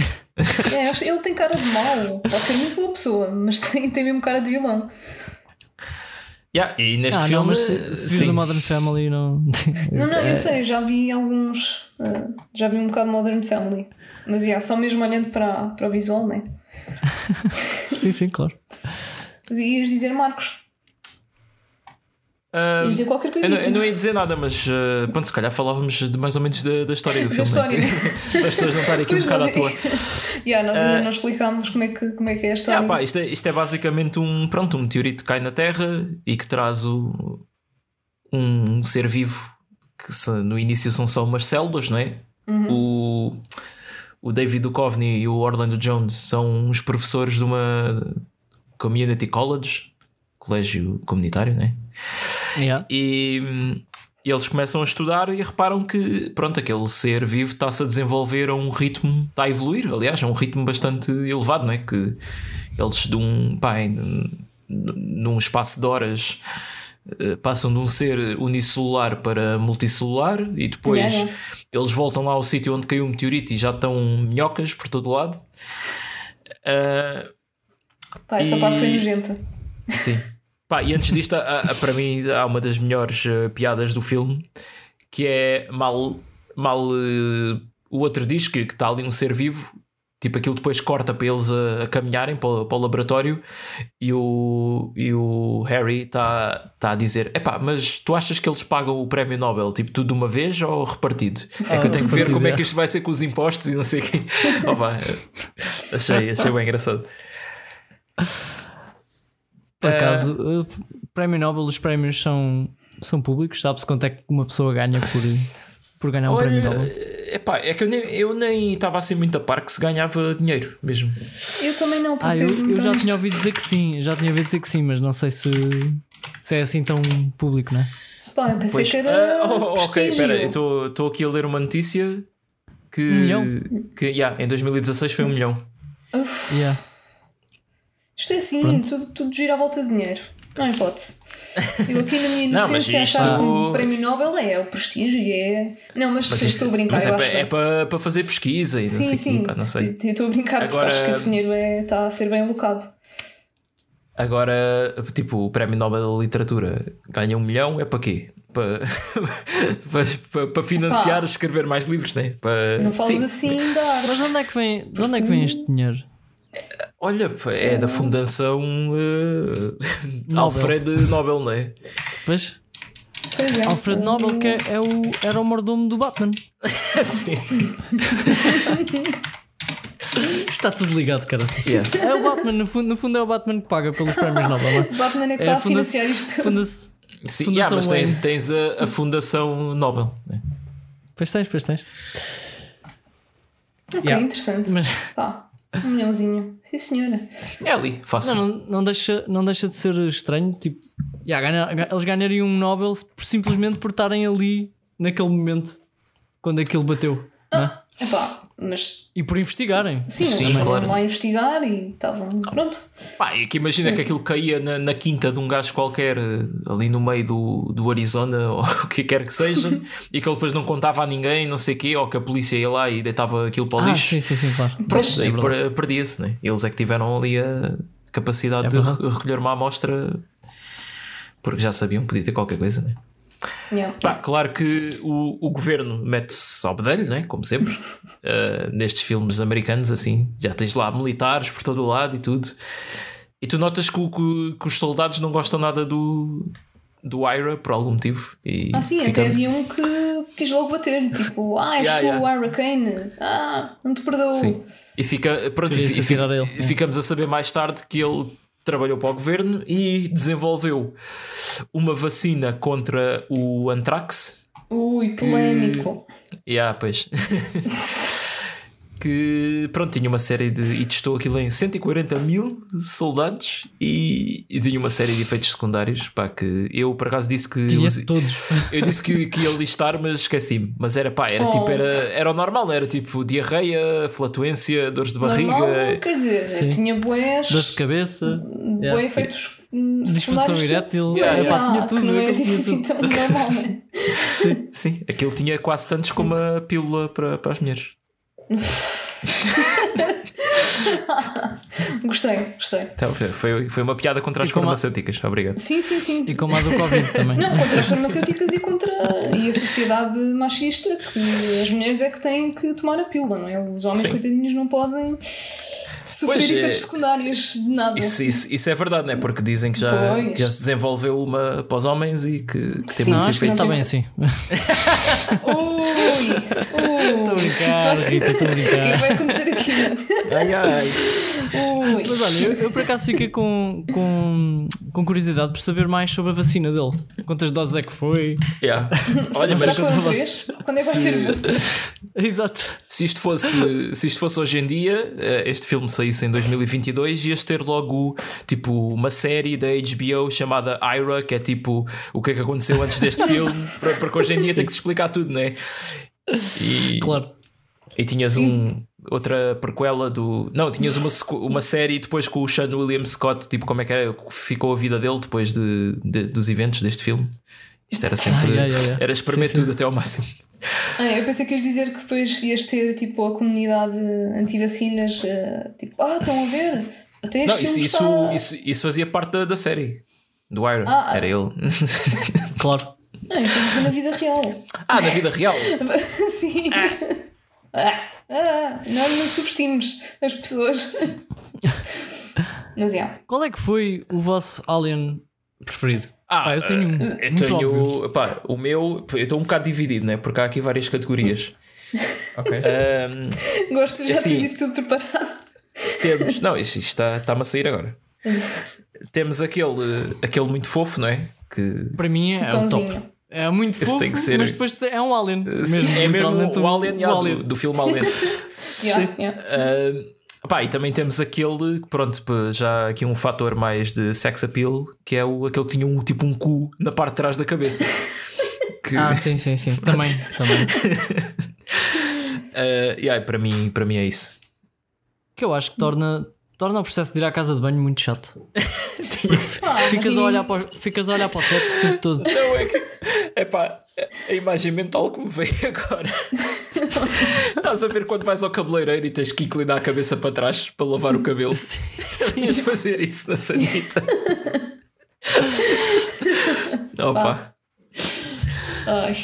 É, ele tem cara de mau. Pode ser muito boa pessoa, mas tem, tem mesmo cara de vilão. Yeah, e neste Ah, filme. não, mas se, se sim. Modern Family, não. Não, não, eu sei, já vi alguns. ah, já vi um bocado Modern Family. Mas yeah, só mesmo olhando para, para o visual, né? Sim, sim, claro. Mas ias dizer Marcos. Ias dizer qualquer eu, coisa. não, eu não ia dizer nada, mas uh, pronto, se calhar falávamos de mais ou menos da, da história do Da filme. história, né? né? Para as pessoas não estarem aqui um Pois, bocado à mas- toa. Yeah, nós ainda Ah. não explicámos como é que, como é, que é a história. Ah, pá, isto, é, isto é basicamente um, pronto, um meteorito que cai na Terra e que traz o, um ser vivo que se- no início são só umas células, não é? O, o David Duchovny e o Orlando Jones são uns professores de uma community college, colégio comunitário, não é? Yeah. E eles começam a estudar e reparam que, pronto, aquele ser vivo está-se a desenvolver a um ritmo, está a evoluir, aliás, a um ritmo bastante elevado, não é? Que eles de um, pá, num espaço de horas eh, passam de um ser unicelular para multicelular e depois Yeah, yeah. eles voltam lá ao sítio onde caiu o meteorito e já estão minhocas por todo lado. Ah, Pá, essa E- parte foi nojenta. Sim. Pá, e antes disto, há- há- para mim, há uma das melhores eh, piadas do filme que é mal, mal eh, o outro diz que está ali um ser vivo. Tipo, aquilo depois corta para eles a, a caminharem para o, para o laboratório e o, e o Harry está tá a dizer: Epá, mas tu achas que eles pagam o prémio Nobel tipo tudo de uma vez ou repartido? É que eu tenho que ver como é que isto vai ser com os impostos e não sei o quê. Opa, achei, achei bem engraçado. Por acaso, o Prémio Nobel, os prémios são, são públicos, sabe-se quanto é que uma pessoa ganha por, por ganhar um Prémio Nobel? epá, é que eu nem, eu nem estava assim muito a par que se ganhava dinheiro mesmo. Eu também não, por Ah, ser eu, eu já tinha ouvido dizer que sim, já tinha ouvido dizer que sim, mas não sei se, se é assim tão público, não é? Pá, eu pensei Pois, que era. oh, ok, espera, eu estou aqui a ler uma notícia que, Um milhão? que yeah, em 2016 foi um milhão. Uf, Yeah. Isto é assim, Pronto. tudo, tudo gira à volta de dinheiro. Não há hipótese. Eu aqui na minha inocência isto- achava que um prémio Nobel é, é o prestígio e é. Não, mas, Mas, estou a brincar, mas é, para, é para, para fazer pesquisa e não Sim, sei sim, pá, não sei. eu estou a brincar Agora- porque acho que esse dinheiro é, está a ser bem alocado. Agora, tipo, o Prémio Nobel da Literatura ganha um milhão, é para quê? Para, para, para, para financiar Epá. escrever mais livros, né? Para... Não falas Sim. assim da arte. Mas de onde é que vem, de onde é que vem este dinheiro? Olha, é da Fundação eh, Nobel. Alfred Nobel, não é? Pois? É. Alfred Nobel, que é, é o, era o mordomo do Batman. Sim. Está tudo ligado, cara. Yeah. É o Batman, no fundo, no fundo é o Batman que paga pelos prémios Nobel. não é? O Batman é que É está a a funda- financiar isto. Funda-se. Sim, Fundação yeah, mas tens, tens a, a Fundação Nobel. né? Pois tens, pois tens. Ok, Yeah. interessante. Mas Pá, um milhãozinho. Sim, senhora. É ali, fácil. não, não, não, deixa, não deixa de ser estranho. Tipo, yeah, ganha- ga- eles ganhariam um Nobel por- simplesmente por estarem ali naquele momento quando aquilo bateu. não é? Epá, mas E por investigarem. sim, Sim, eles foram claro. lá investigar e estavam. Pronto. Pá, é que imagina que aquilo caía na, na quinta de um gajo qualquer, ali no meio do, do Arizona, ou o que quer que seja, e que ele depois não contava a ninguém, não sei o quê, ou que a polícia ia lá e deitava aquilo para o Ah, lixo. sim, sim, sim, claro. Pronto, É perdia-se, né? Eles é que tiveram ali a capacidade É de verdade. recolher uma amostra porque já sabiam que podia ter qualquer coisa, né? Yeah. Pá, claro que o, o governo mete-se ao bedelho, né? como sempre, Uh, nestes filmes americanos, assim, já tens lá militares por todo o lado e tudo. E tu notas que, que- que os soldados não gostam nada do, do Ira por algum motivo. E Ah, sim, fica- até havia um que quis logo bater tipo, ah, és Yeah, tu yeah. o Hurricane, ah, não te perdoo. Sim. E fica, pronto, e a ele. ficamos a saber mais tarde que ele trabalhou para o governo e desenvolveu uma vacina contra o antrax. Ui, polémico. Yeah, pois. que pronto, tinha uma série de. e testou aquilo em 140 mil soldados e, e tinha uma série de efeitos secundários. Pá, que eu por acaso disse que. Tinha usi- todos. eu disse que, que ia listar, mas esqueci-me. Mas era pá, era Oh. tipo, era, era o normal, era tipo diarreia, flatuência, dores de barriga. Normal, quer dizer, Sim. tinha boés, Dor de cabeça. bué yeah. efeitos Disfunção que- erétil. Yeah, Epá, Yeah, tinha tudo. que não é assim tudo. tão normal, né? Sim, aquilo tinha quase tantos como a pílula para, para as mulheres. Gostei, gostei. Então, foi- foi, uma piada contra as como a- farmacêuticas. Obrigado. Sim, sim, sim. E como a do Covid também. Não, contra as farmacêuticas e contra e a sociedade machista que as mulheres é que têm que tomar a pílula, não é? Os homens, Sim. coitadinhos, não podem sofrer Pois, é- efeitos secundários de nada. Isso, isso, isso é verdade, não é? Porque dizem que já, que já se desenvolveu uma para os homens e que, que tem Sim, muitos efeitos. está bem assim. Ui! Estou a brincar, Rita, estou a O que é que brincar. vai acontecer aqui? Ai, ai. Ui! Mas olha, eu, eu por acaso fiquei com, com, com curiosidade por saber mais sobre a vacina dele. Quantas doses é que foi? Yeah. Olha, mas uma vez? Quando é que vai ser o? Exato. se isto, fosse, se isto fosse hoje em dia, eh, este filme saísse em 2022, ias ter logo tipo uma série da HBO chamada Ira, que é tipo o que é que aconteceu antes deste filme, porque hoje em dia tem que se explicar tudo, não é? E, Claro. E tinhas um, outra prequela do. Não, tinhas uma, uma série depois com o Sean William Scott, tipo como é que era, ficou a vida dele depois de, de- dos eventos deste filme. Isto era sempre. Ai, ai, ai. Era espremer tudo até ao máximo. Ah, eu pensei que ias dizer que depois ias ter tipo a comunidade anti-vacinas, eh, tipo, ah, estão a ver? Até Não, este isso, filme isso, está... isso, isso fazia parte da, da série. Do Iron. Ah, ah. era ele. Claro. Não, eu estou a dizer na vida real. ah, na vida real. Sim. Ah, ah, não, não subestimes as pessoas. Mas é. Qual é que foi o vosso alien preferido? Ah, Pá, eu tenho um. Eu muito tenho. óbvio. Pá, o meu. Eu estou um bocado dividido, né? Porque há aqui várias categorias. Ok. Ahm, Gosto, já Assim. fiz isso tudo preparado. Temos. Não, isto isto está- está-me a sair agora. Temos aquele, aquele muito fofo, não é? Que Para mim é, o top. É muito Esse fofo, tem que ser- mas depois é um alien. Sim, é mesmo o um- Alien, o alien. Do, do filme Alien. Yeah, yeah. Ah, pá, e também temos aquele, que, pronto, já aqui um fator mais de sex appeal, que é o, aquele que tinha um tipo um cu na parte de trás da cabeça. Que, Ah, sim, sim, sim. Também, também. ah, e aí, para, mim, para mim é isso. Que eu acho que torna, torna o processo de ir à casa de banho muito chato. Ficas a olhar para, o- ficas a olhar para o teto o tempo todo. Não, é que. É pá, a imagem mental que me veio agora. Estás a ver quando vais ao cabeleireiro e tens que inclinar a cabeça para trás para lavar o cabelo? Ias fazer isso na sanita. Não, pá. Ai.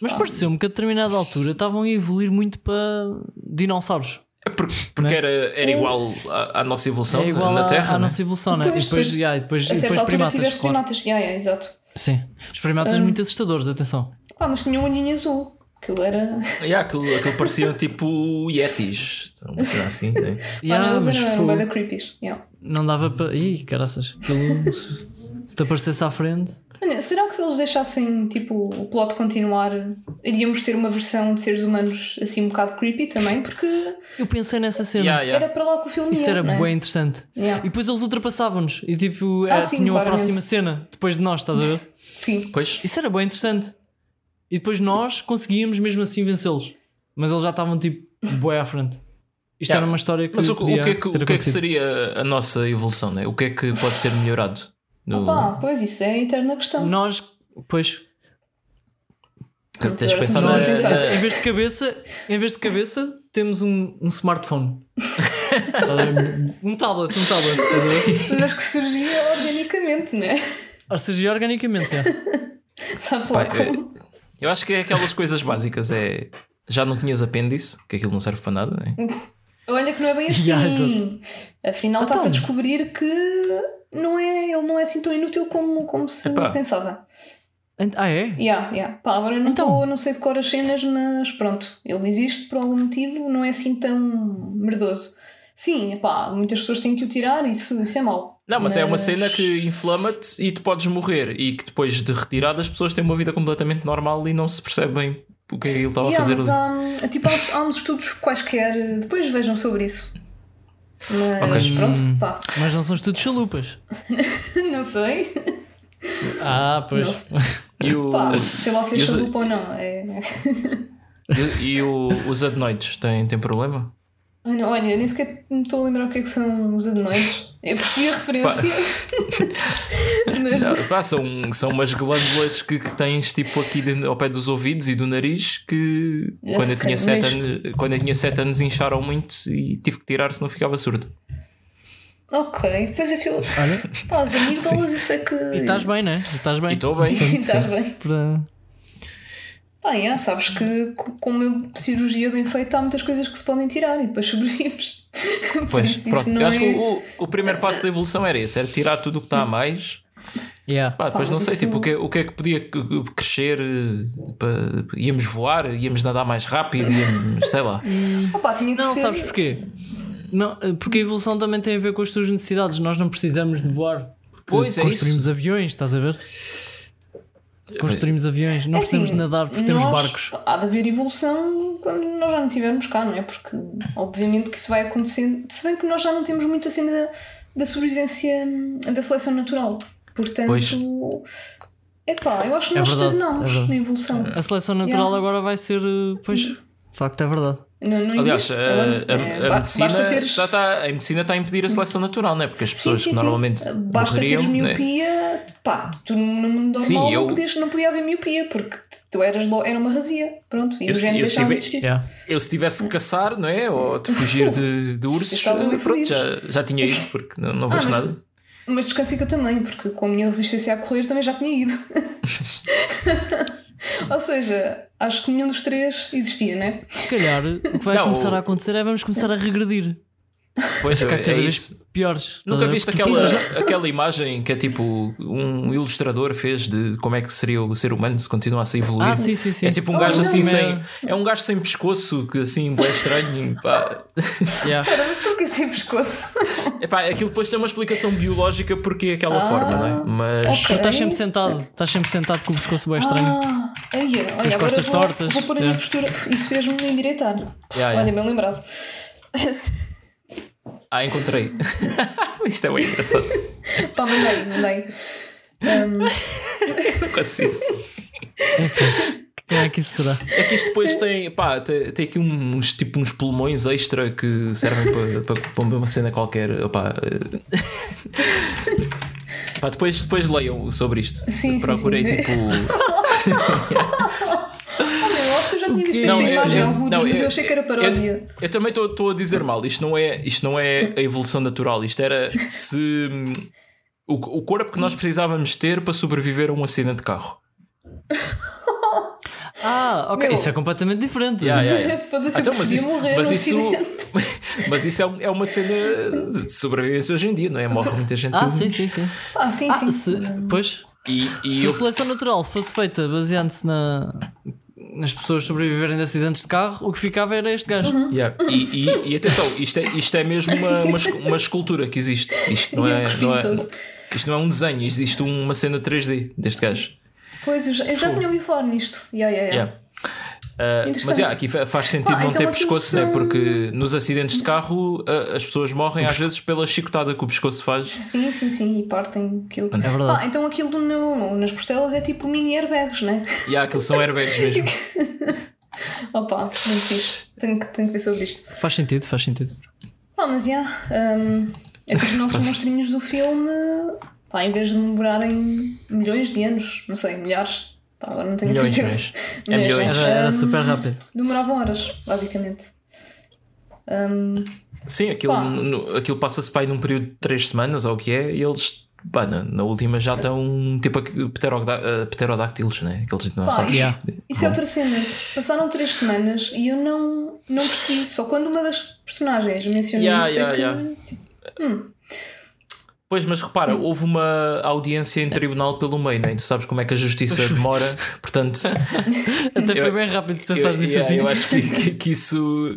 Mas pareceu-me que a determinada altura estavam a evoluir muito para dinossauros. É por- porque era, era igual à, à nossa evolução É igual na à, Terra. à né? nossa evolução, né? Pois, e depois, pois, yeah, e depois, A certa depois primatas. tiveste claro. primatas. Yeah, yeah, exato. Sim. Os primatas muito assustadores, atenção. Pá, mas tinha um olhinho azul. Aquilo era. Yeah, aquilo, aquilo pareciam tipo Yetis. Uma cena assim, né? Yeah, ah, mas mas eram foi- creepies. Yeah. não dava para. Ih, caraças. Aquilo, se, se te aparecesse à frente. Olha, será que se eles deixassem tipo, o plot continuar, iríamos ter uma versão de seres humanos assim um bocado creepy também? Porque Eu pensei nessa cena. Yeah, yeah. era para lá que o filme Isso ia, era não é? bem interessante. Yeah. E depois eles ultrapassavam-nos e tipo, Ah, eh, sim, tinham a claramente. próxima cena depois de nós, estás a ver? Sim. Pois, Isso era bem interessante. E depois nós conseguíamos mesmo assim vencê-los. Mas eles já estavam tipo, bué à frente. Isto Yeah. era uma história que. mas o, que- o que é que, ter o que, é que seria a nossa evolução? Né? O que é que pode ser melhorado? No... Opa, pois isso é a eterna questão. Nós, pois, tens de pensar a na- pensar. em vez de cabeça, em vez de cabeça, temos um, um smartphone. Estás a um tablet, um tablet. estás a ver? Mas que surgia organicamente, não é? Ou seja, organicamente, é. Sabes lá Pá, é- como? Eu acho que é aquelas coisas básicas. É já não tinhas apêndice, que aquilo não serve para nada, né? Olha que não é bem assim. Yeah. Afinal, está-se a Então. descobrir que não é, ele não é assim tão inútil como, como se Epá. pensava. Ah, é? Yeah, yeah. Pá, agora eu não, Então. tô- não sei de cor as cenas, mas pronto, ele existe por algum motivo, não é assim tão merdoso. Sim, pá, muitas pessoas têm que o tirar, isso, isso é mau. Não, mas, é uma cena que inflama-te e tu podes morrer. E que depois de retirada as pessoas têm uma vida completamente normal e não se percebem o que é que ele estava Yeah, a fazer mas ali. há, tipo, há, há uns estudos quaisquer, depois vejam sobre isso. Mas Ok. pronto, pá, Mas não são estudos chalupas. não sei. Ah, pois. E, o, Pá, sei lá se é chalupa ou não. É... e, e o- os adenoides têm, têm problema? Olha, olha, nem sequer me estou a lembrar o que é que são os adenoides. Eu percebi a referência. mas Não, pá, são, são umas glândulas que, que tens tipo aqui de- ao pé dos ouvidos e do nariz que É, quando eu tinha 7 mas- anos, quando eu tinha sete anos incharam muito e tive que tirar senão ficava surdo. Ok, depois aquilo. Olha, Pá, as amígdalas, eu sei que. e estás bem, né? E estás bem. E estou bem. Estás bem. Para- Pá, yeah, sabes que co- com uma cirurgia bem feita há muitas coisas que se podem tirar e depois sobrevives. Pois, pronto. Eu acho é- que o, o primeiro passo da evolução era esse, era tirar tudo o que está a mais. Yeah. Pá, depois Pá, não sei, isso- tipo, o que, o que é que podia crescer? eh, pa- íamos voar, íamos nadar mais rápido, íamos, sei lá. Opa, tinha que Não, ser. sabes porquê? Não, porque a evolução também tem a ver com as tuas necessidades. Nós não precisamos de voar. Pois, é construímos isso. aviões, estás a ver? Construímos aviões, não É precisamos assim, nadar porque temos barcos. Há de haver evolução quando nós já não estivermos cá, não é? Porque obviamente que isso vai acontecendo. Se bem que nós já não temos muito a cena da, da sobrevivência hum, da seleção natural. Portanto. Pois. Epá, eu acho que É nós verdade, estagnamos é na evolução. A seleção natural Yeah. agora vai ser. eh, Pois, de facto, é verdade. Não, não Aliás, existe. a, Agora, a- é, a ba- medicina basta teres- está, está- a medicina está a impedir a seleção natural, não é? Porque as Sim, pessoas sim, que sim. normalmente Basta morreriam, teres né? miopia, pá, tu no mundo normal Sim, não, eu- podias, não podia haver miopia, porque tu eras lo- era uma razia. Pronto, e Eu o se- género eu deixava de existir. Yeah. Eu se tivesse de caçar, não é? Ou de fugir de, de ursos, muito pronto, feliz. já, já tinha ido, porque não, não Ah, vejo mas- nada. Mas descansa que eu também, porque com a minha resistência a correr também já tinha ido. Ou seja, acho que nenhum dos três existia, né? Se calhar, o que vai Não, começar o- a acontecer é vamos começar a regredir. Pois é, cada é vez isso. piores. Nunca viste Porque aquela, aquela imagem que é tipo um ilustrador fez de como é que seria o ser humano se continuasse a evoluir? Ah, sim, sim, sim. É tipo um Oh, gajo não, assim não. sem. É um gajo sem pescoço, que assim, bem estranho. Pá. Yeah. Caramba, com esse pescoço. Epá, aquilo depois tem uma explicação biológica porque é aquela Ah, forma, não é? Mas. ok. Tu estás sempre sentado, estás sempre sentado com o pescoço bem estranho. Ah, aí, olha, as costas vou, tortas. Vou pôr a minha Yeah. postura. Isso fez-me endireitar. Yeah, yeah. Olha, bem lembrado. Ah, encontrei. Isto é bem engraçado. Pá, mandei, mandei. Um, Não consigo. Como é que isso será? É que isto depois tem, pá, tem, tem aqui uns tipo uns pulmões extra que servem para, para, para uma cena qualquer. Opá. Pá, depois, depois leiam sobre isto. Sim, sim, Procurei sim. tipo. Eu acho que eu já tinha visto esta eu- imagem eu- alguns, mas eu, eu- achei que era paródia. Eu, eu também estou a dizer mal. Isto não, é, isto não é a evolução natural. Isto era se o, o corpo que nós precisávamos ter para sobreviver a um acidente de carro. Ah, ok. Meu. Isso é completamente diferente. Yeah, yeah, yeah. Foda-se, Então, mas isso, morrer mas isso, mas isso é, um- é uma cena de sobrevivência hoje em dia, não é? Morre muita gente. Ah, sim, sim, sim. Ah, sim, Ah, sim. se, pois, E, e se eu, a seleção natural fosse feita baseando-se na, nas pessoas sobreviverem de acidentes de carro, o que ficava era este gajo. Uhum. Yeah. E, e- e atenção, isto é, isto é mesmo uma, uma, uma escultura que existe. Isto não, é, não é, isto não é um desenho, existe uma cena 3D deste gajo. Pois, eu já, eu já tinha ouvido falar nisto. Yeah, yeah, yeah. Yeah. Uh, mas yeah, aqui fa- faz sentido Pá, não então ter aquilo pescoço, né? porque nos acidentes de carro uh, as pessoas morrem às vezes pela chicotada que o pescoço faz. Sim, sim, sim, e partem aquilo. É verdade. Ah, então aquilo no, nas costelas é tipo mini airbags, né? E há aqueles são airbags mesmo. Opa, muito fixe. Tenho que, tenho que ver sobre isto. Faz sentido, faz sentido. Pá, mas já, um, é que os nossos monstrinhos do filme, pá, em vez de demorarem milhões de anos, não sei, milhares, pá, agora não tenho Milhões, certeza. É milhões. Era, era Um, super rápido. Demoravam horas, basicamente. Um, Sim, aquilo, no- aquilo passa-se para aí num período de 3 semanas ou o que é, e eles pá, na, na última já estão tipo uh, pterodáctilos, né? Aqueles dinossauros. isso, Yeah. isso é outra cena. Passaram três semanas e eu não, não percebi. Só quando uma das personagens mencionou Yeah, isso yeah, é que. yeah. Tipo, hum. Pois, mas repara, houve uma audiência em tribunal pelo meio, né? tu sabes como é que a justiça demora, portanto. Até foi Eu- bem rápido se pensares nisso yeah, assim. eu acho que, que- que isso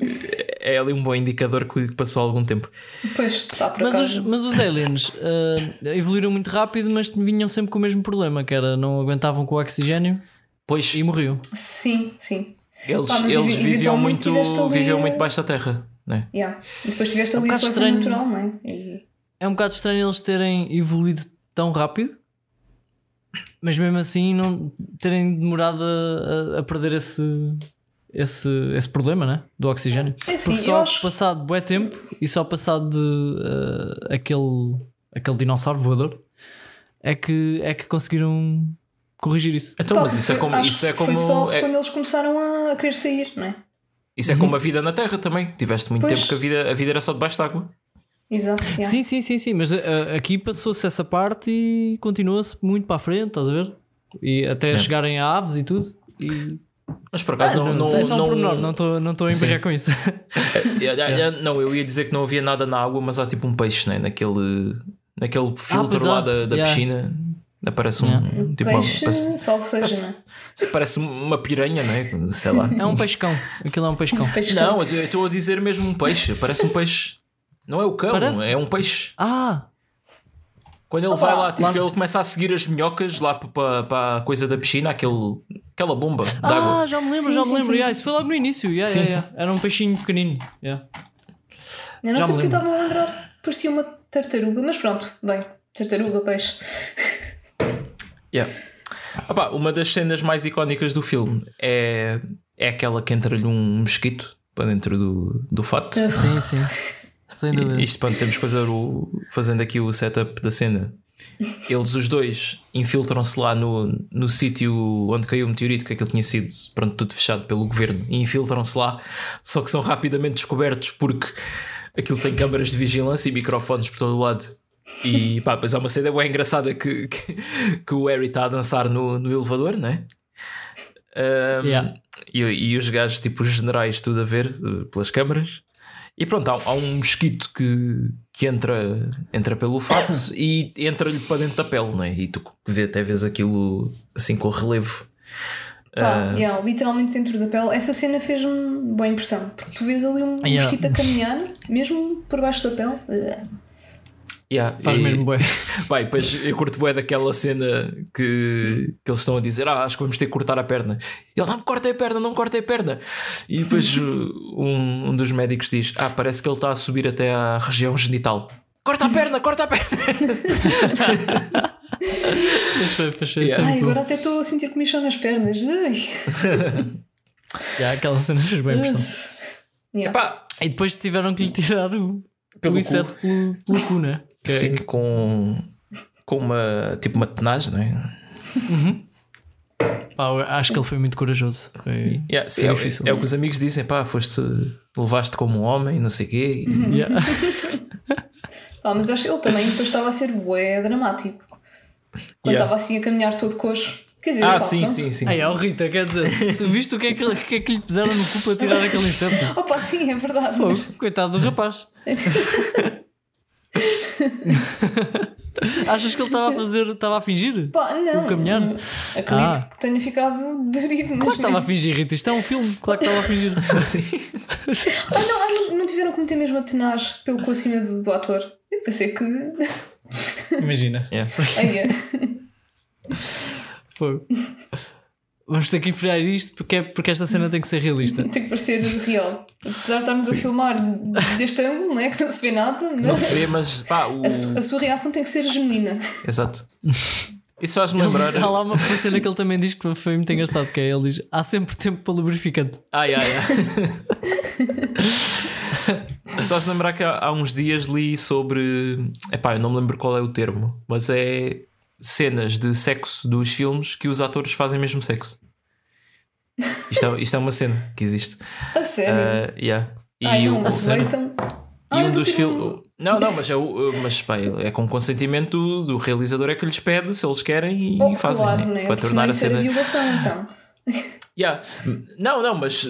é ali um bom indicador que passou algum tempo. Pois, está por Mas os, mas os aliens ah, evoluíram muito rápido, mas vinham sempre com o mesmo problema, que era não aguentavam com o oxigênio Pois, e morriam. Sim, sim. eles, Pá, eles viviam, muito, ali viviam muito baixo da terra. Né? Yeah. E depois tiveste É um ali a seleção natural, não é? E- É um bocado estranho eles terem evoluído tão rápido, mas mesmo assim não terem demorado a, a- perder esse, esse, esse problema né? do oxigênio. É assim, Porque eu só acho- passado bué tempo e só passado de ah, aquele, aquele dinossauro voador é que, é que conseguiram corrigir isso. Então, Tá, mas isso é como, isso é que Foi como, só é, quando eles começaram a, querer sair, não é? isso é como a vida na Terra também. Tiveste muito Pois. tempo que a vida, a vida era só debaixo de água. Exato. yeah. Sim, sim, sim, sim, mas ah, aqui passou-se essa parte e continua-se muito para a frente, estás a ver? E até chegarem a aves e tudo. E... Mas por acaso não. não, é não, pormenor, não estou não estou a embarrar com isso. É, é, é, Não, eu ia dizer que não havia nada na água, mas há tipo um peixe né? naquele, naquele filtro pois lá da, da Yeah. piscina. Aparece um. Yeah. Tipo, uma- Peixe, parece, salvo seja, parece- não é? sim, parece uma piranha, não é? Sei lá. É um pescão. Aquilo é um. Peixe Não, eu estou a dizer mesmo um peixe. Parece um peixe. Não é o cão, Parece? é um peixe. Ah! Quando ele Opa, vai lá, tipo, lá- ele começa a seguir as minhocas lá para pa, a coisa da piscina, aquele, aquela bomba de Ah, água. já me lembro, Sim, já me sim, lembro. sim. Yeah, isso foi logo no início. Yeah, Sim, yeah, yeah. Era um peixinho pequenino. Yeah. Eu não Já sei me porque eu estava a lembrar, parecia uma tartaruga, mas pronto, bem, tartaruga, peixe. Yeah. Opa, uma das cenas mais icónicas do filme é, é aquela que entra-lhe um mosquito para dentro do, do fato. Sim, sim. Sem dúvida. Isto, pronto, temos que fazer o, fazendo aqui o setup da cena. Eles, os dois, infiltram-se lá no, no sítio onde caiu o meteorito, que aquilo tinha sido pronto, tudo fechado pelo governo, e infiltram-se lá, só que são rapidamente descobertos porque aquilo tem câmaras de vigilância e microfones por todo o lado. E pá, pois há uma cena bem engraçada que, que, que o Harry está a dançar no, no elevador, né? Um, Yeah. e, e os gajos, tipo os generais, tudo a ver eh, pelas câmaras. E pronto, há, há um mosquito que, que entra, entra pelo fato e entra-lhe para dentro da pele, não é? E tu vê, até vês aquilo assim com relevo. Pá, Ah. yeah, literalmente dentro da pele. Essa cena fez-me boa impressão, porque tu vês ali um Yeah. mosquito a caminhar, mesmo por baixo da pele. Yeah, Faz e- mesmo bem. Vai, depois eu curto bem daquela cena que, que eles estão a dizer: Ah, acho que vamos ter que cortar a perna. E ele, não me cortei a perna, não me cortei a perna. E depois um, um dos médicos diz: Ah, parece que ele está a subir até à região genital. Corta a perna, corta a perna. Mas foi, mas foi Yeah. Ai, agora até estou a sentir comichão nas pernas. Ai. Yeah, aquela cena fez bem impressão. Yeah. E depois tiveram que lhe tirar o, Pelo o inseto pelo, pelo cu, né? É- sim, com, com uma tipo uma tenagem, não é? Pá, eu acho que ele foi muito corajoso. Foi, Yeah, sim, foi é, difícil. é o que os amigos dizem: Pá, foste, levaste como um homem, não sei o quê. Uhum. Yeah. Ah, mas acho que ele também depois estava a ser bué dramático. Quando Yeah. estava assim a caminhar todo coxo. Quer dizer, Ah, pá, sim, pronto. sim, sim. Ai, ó Rita, quer dizer, tu viste o que é que, o que, é que lhe puseram no cu para tirar aquele inseto? Opa, sim, é verdade. Pô, mas- coitado do rapaz. Achas que ele estava a fazer, estava a fingir? Pá, não. O caminhar? Acredito Ah. que tenha ficado derivo, Claro mas. que estava a fingir, Rita. Isto é um filme. Claro que estava a fingir. Sim. Ah, não, ah, não, tiveram que meter mesmo a tenaz pelo cu acima do, do ator. Eu pensei que. Imagina. Yeah. É. Foi. Vamos ter que enfriar isto porque, é- porque esta cena tem que ser realista. Tem que parecer real. Apesar de estarmos a filmar deste ângulo, não é? Que não se vê nada, Não mas se vê, mas pá, o. a, su- a sua reação tem que ser genuína. Exato. Isso faz-me lembrar. há lá uma cena que ele também diz que foi muito engraçado, que é ele diz há sempre tempo para lubrificante. Ai, ai, ai. Só se lembrar que há, há uns dias li sobre. Epá, eu não me lembro qual é o termo, mas é cenas de sexo dos filmes que os atores fazem mesmo sexo. Isto é, isto é uma cena que existe. A sério. Ah, yeah. E Ai, o- não aproveitam. E Ai, um dos filmes. Não, não, mas, é, o, mas pá, é com consentimento do, do realizador é que lhes pede se eles querem e Oh, fazem. claro, né? né? Para Porque tornar a era cena. violação, então. Yeah. Não, não, mas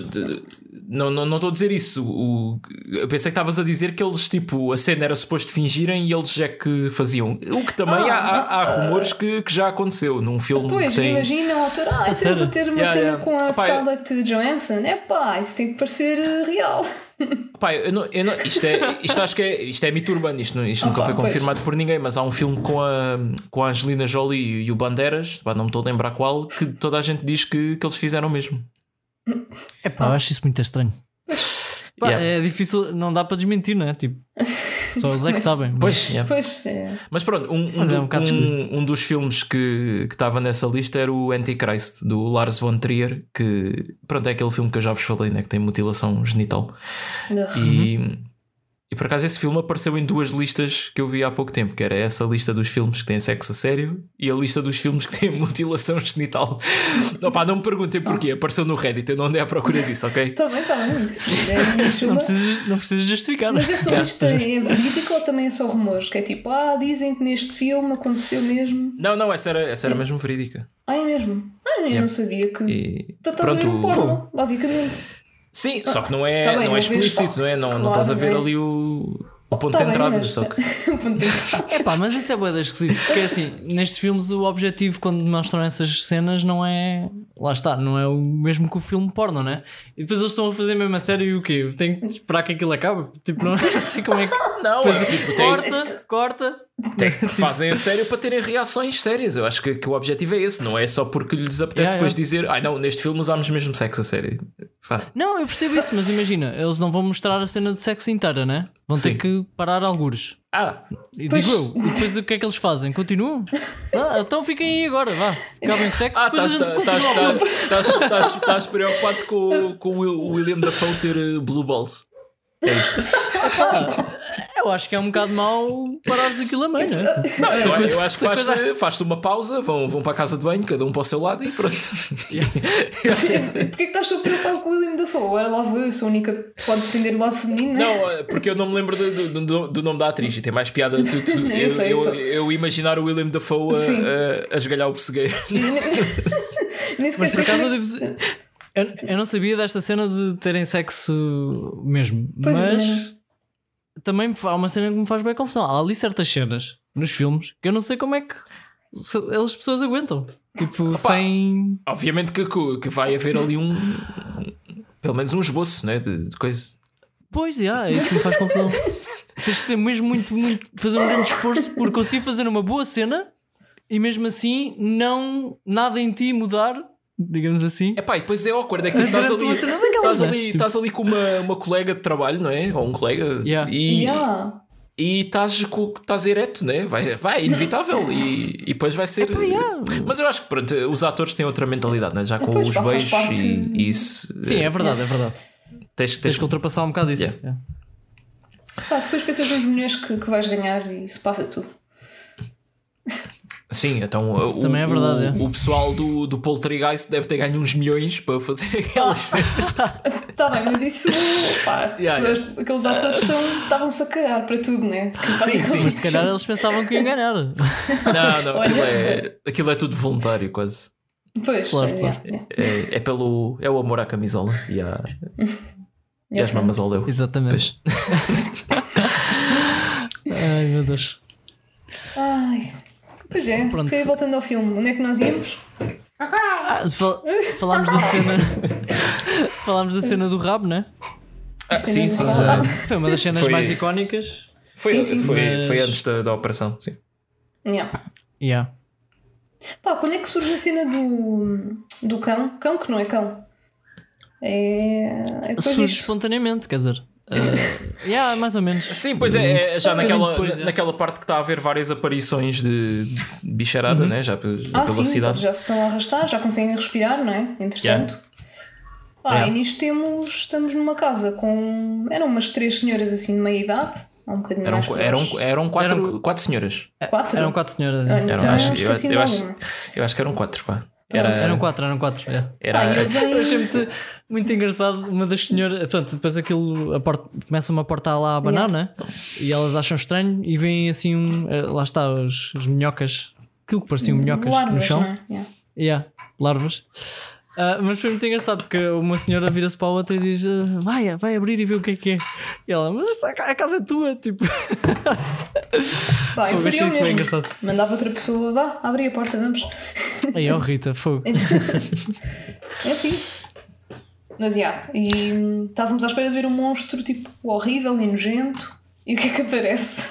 não estou não, não estou a dizer isso. O, eu pensei que estavas a dizer que eles, tipo, a cena era suposto fingirem e eles é que faziam. O que também Ah, há, há, há rumores que, que já aconteceu num filme Pois, que tem. imagina o autor, ah, então eu vou ter uma Yeah, cena yeah. com a Opá, Scarlett Johansson. É pá, isso tem que parecer eh, real. Pá, eu não, eu não- isto, é, isto acho que é, isto é mito urbano, isto, não- isto nunca Opa, foi pois. confirmado por ninguém, mas há um filme com a, com a Angelina Jolie e o Bandeiras, pá, não me estou a lembrar qual, que toda a gente diz que, que eles fizeram mesmo. É pá, eu acho isso muito estranho. Pá, Yeah. É difícil, não dá para desmentir, não é? Tipo, só eles é que sabem. Pois, yeah. Pois, é. Mas pronto, um, um, Mas é um um- um dos filmes que que estava nessa lista era o Antichrist, do Lars von Trier, que pronto, é aquele filme que eu já vos falei, né, que tem mutilação genital. E, e por acaso esse filme apareceu em duas listas que eu vi há pouco tempo, que era essa lista dos filmes que têm sexo a sério e a lista dos filmes que têm mutilação genital. não, pá, não me perguntem porquê, apareceu no Reddit, eu não andei à procura disso, ok? Bem, está. Isso é Não precisas, não precisas justificar, não Mas é? essa lista é verídica ou também é só rumores? Que é tipo, ah, dizem que neste filme aconteceu mesmo. Não, não, essa era, essa era mesmo verídica. Ah, é mesmo? Ah, eu Yeah. não sabia que. E Tu estás a ver um porno, basicamente. Sim, só que não é, Tá bem, não é não explícito, não é? Não, não Claro, estás a ver não é? ali o, o ponto Tá de bem, entrada. mas- Só que. É pá, mas isso é boa da esquisito. Porque assim, nestes filmes o objetivo quando mostram essas cenas não é. Lá está, não é o mesmo que o filme porno, né? E depois eles estão a fazer mesmo a sério e o quê? Tem que esperar que aquilo acabe? Tipo, não sei como é que. não, Depois, é tipo, tem, corta, corta. tem- fazem a sério para terem reações sérias. Eu acho que, que o objetivo é esse, não é só porque lhes apetece Yeah, depois yeah. dizer, ai não, neste filme usámos mesmo sexo a sério. Fá. Não, eu percebo isso, mas imagina, eles não vão mostrar a cena de sexo inteira, né? Vão Sim. ter que parar algures. Ah, E Pois. digo eu, e depois o que é que eles fazem? Continuam? Ah, então fiquem aí agora, vá. Acabem o sexo, ah depois a estás- gente estás continua. estás- preocupado com, com o Will- o William Dafoe ter eh, blue balls. É isso. Eu acho que é um bocado mau parares aquilo a meio, né? Não, eu, coisa- eu acho que essa faz, faz-se uma pausa, vão, vão para a casa de banho, cada um para o seu lado e pronto. Porquê que estás tão preocupado com o William Dafoe? Ora lá vou eu, sou a única que pode defender o lado feminino, não é? Não, eh, porque eu não me lembro do, do- do- do nome da atriz e tem mais piada do que tu- Eu eu, sei, eu, então. eu imaginar o William Dafoe a, a, a esgalhar o pessegueiro. Nem sequer Mas por sei é eu, eu, eu não sabia desta cena de terem sexo mesmo, Pois, mas também há uma cena que me faz bem confusão. Há ali certas cenas nos filmes que eu não sei como é que as pessoas aguentam. Tipo, sem. Obviamente que, que, vai haver ali um. Pelo menos um esboço, né? De, de coisa. Pois, é isso me faz confusão. Tens de ter mesmo muito, muito. fazer um grande esforço por conseguir fazer uma boa cena e mesmo assim não. nada em ti mudar, digamos assim. Epá, e depois é awkward, é que tu estás ali, estás né? ali, Tipo- estás ali com uma, uma colega de trabalho, não é? Ou um colega. Yeah. E, Yeah. e estás, com- estás ereto, né? Vai, vai, é inevitável. E, e depois vai ser. yeah. Mas eu acho que pronto, os atores têm outra mentalidade, né? já com Pois, os pá, beijos parte. e, e isso. Sim, é verdade, é verdade. Tens, Tens que ultrapassar um bocado isso. Yeah. Yeah. Pá, depois pensas nas mulheres que, que vais ganhar e isso passa tudo. Sim, então o, Também é verdade, o, é. o pessoal do, do Poltergeist deve ter ganho uns milhões para fazer aquelas cenas. Tá bem, mas isso, pá, Yeah, pessoas- aqueles atores estavam-se a cagar para tudo, né? Porque Sim, sim. Mas se calhar eles pensavam que iam ganhar. Não, não, aquilo Olha. é, aquilo é tudo voluntário, quase. Pois, Claro, é, claro. é, É, é pelo. É o amor à camisola e, à, e é. às mamas ao leu. Exatamente. Pois. Ai meu Deus. Ai. Pois é, Pronto. Voltando ao filme, onde é que nós íamos? Ah, fal- falámos da cena. falámos da cena do rabo, né? Ah, sim, sim, já. Foi uma das cenas Foi- mais icónicas. Foi, Sim, sim. foi, Mas- foi antes da, da operação, sim. Yeah. Yeah. Pá, quando é que surge a cena do, do cão? Cão que não é cão. É, é Surge disto. espontaneamente, quer dizer. Uh, yeah, mais ou menos. Sim, pois é, é já Um naquela, depois, é. naquela parte que está a haver várias aparições de, bicharada, né? já, Ah, pela sim, cidade. já se estão a arrastar, já conseguem respirar, não é? Entretanto. Pá, Yeah. e nisto temos, estamos numa casa com. Eram umas três senhoras assim de meia idade, um bocadinho Eram, eram, eram, quatro, Eram- quatro senhoras. quatro. Eram quatro senhoras. Ah, yeah. então Eram, acho, eu, eu, acho, eu acho que eram quatro, pá. Era, Eram quatro, eram quatro. yeah. era, venho- achei muito, muito engraçado. Uma das senhoras, portanto, depois aquilo a porta, começa uma porta lá a abanar, né? E elas acham estranho e veem assim um. eh, Lá está, os, as minhocas. Aquilo que pareciam minhocas no larvas, chão. não é? Yeah. Yeah, larvas. Ah, mas foi muito engraçado porque uma senhora vira-se para a outra e diz: ah, vai, vai abrir e ver o que é que é. E ela, mas esta- a casa é tua. Tipo, Pá, eu faria o mesmo. Mandava outra pessoa, vá, abre a porta, vamos. aí ó, Rita, fogo. É assim. Mas já, e estávamos à espera de ver um monstro tipo horrível e nojento. E o que é que aparece?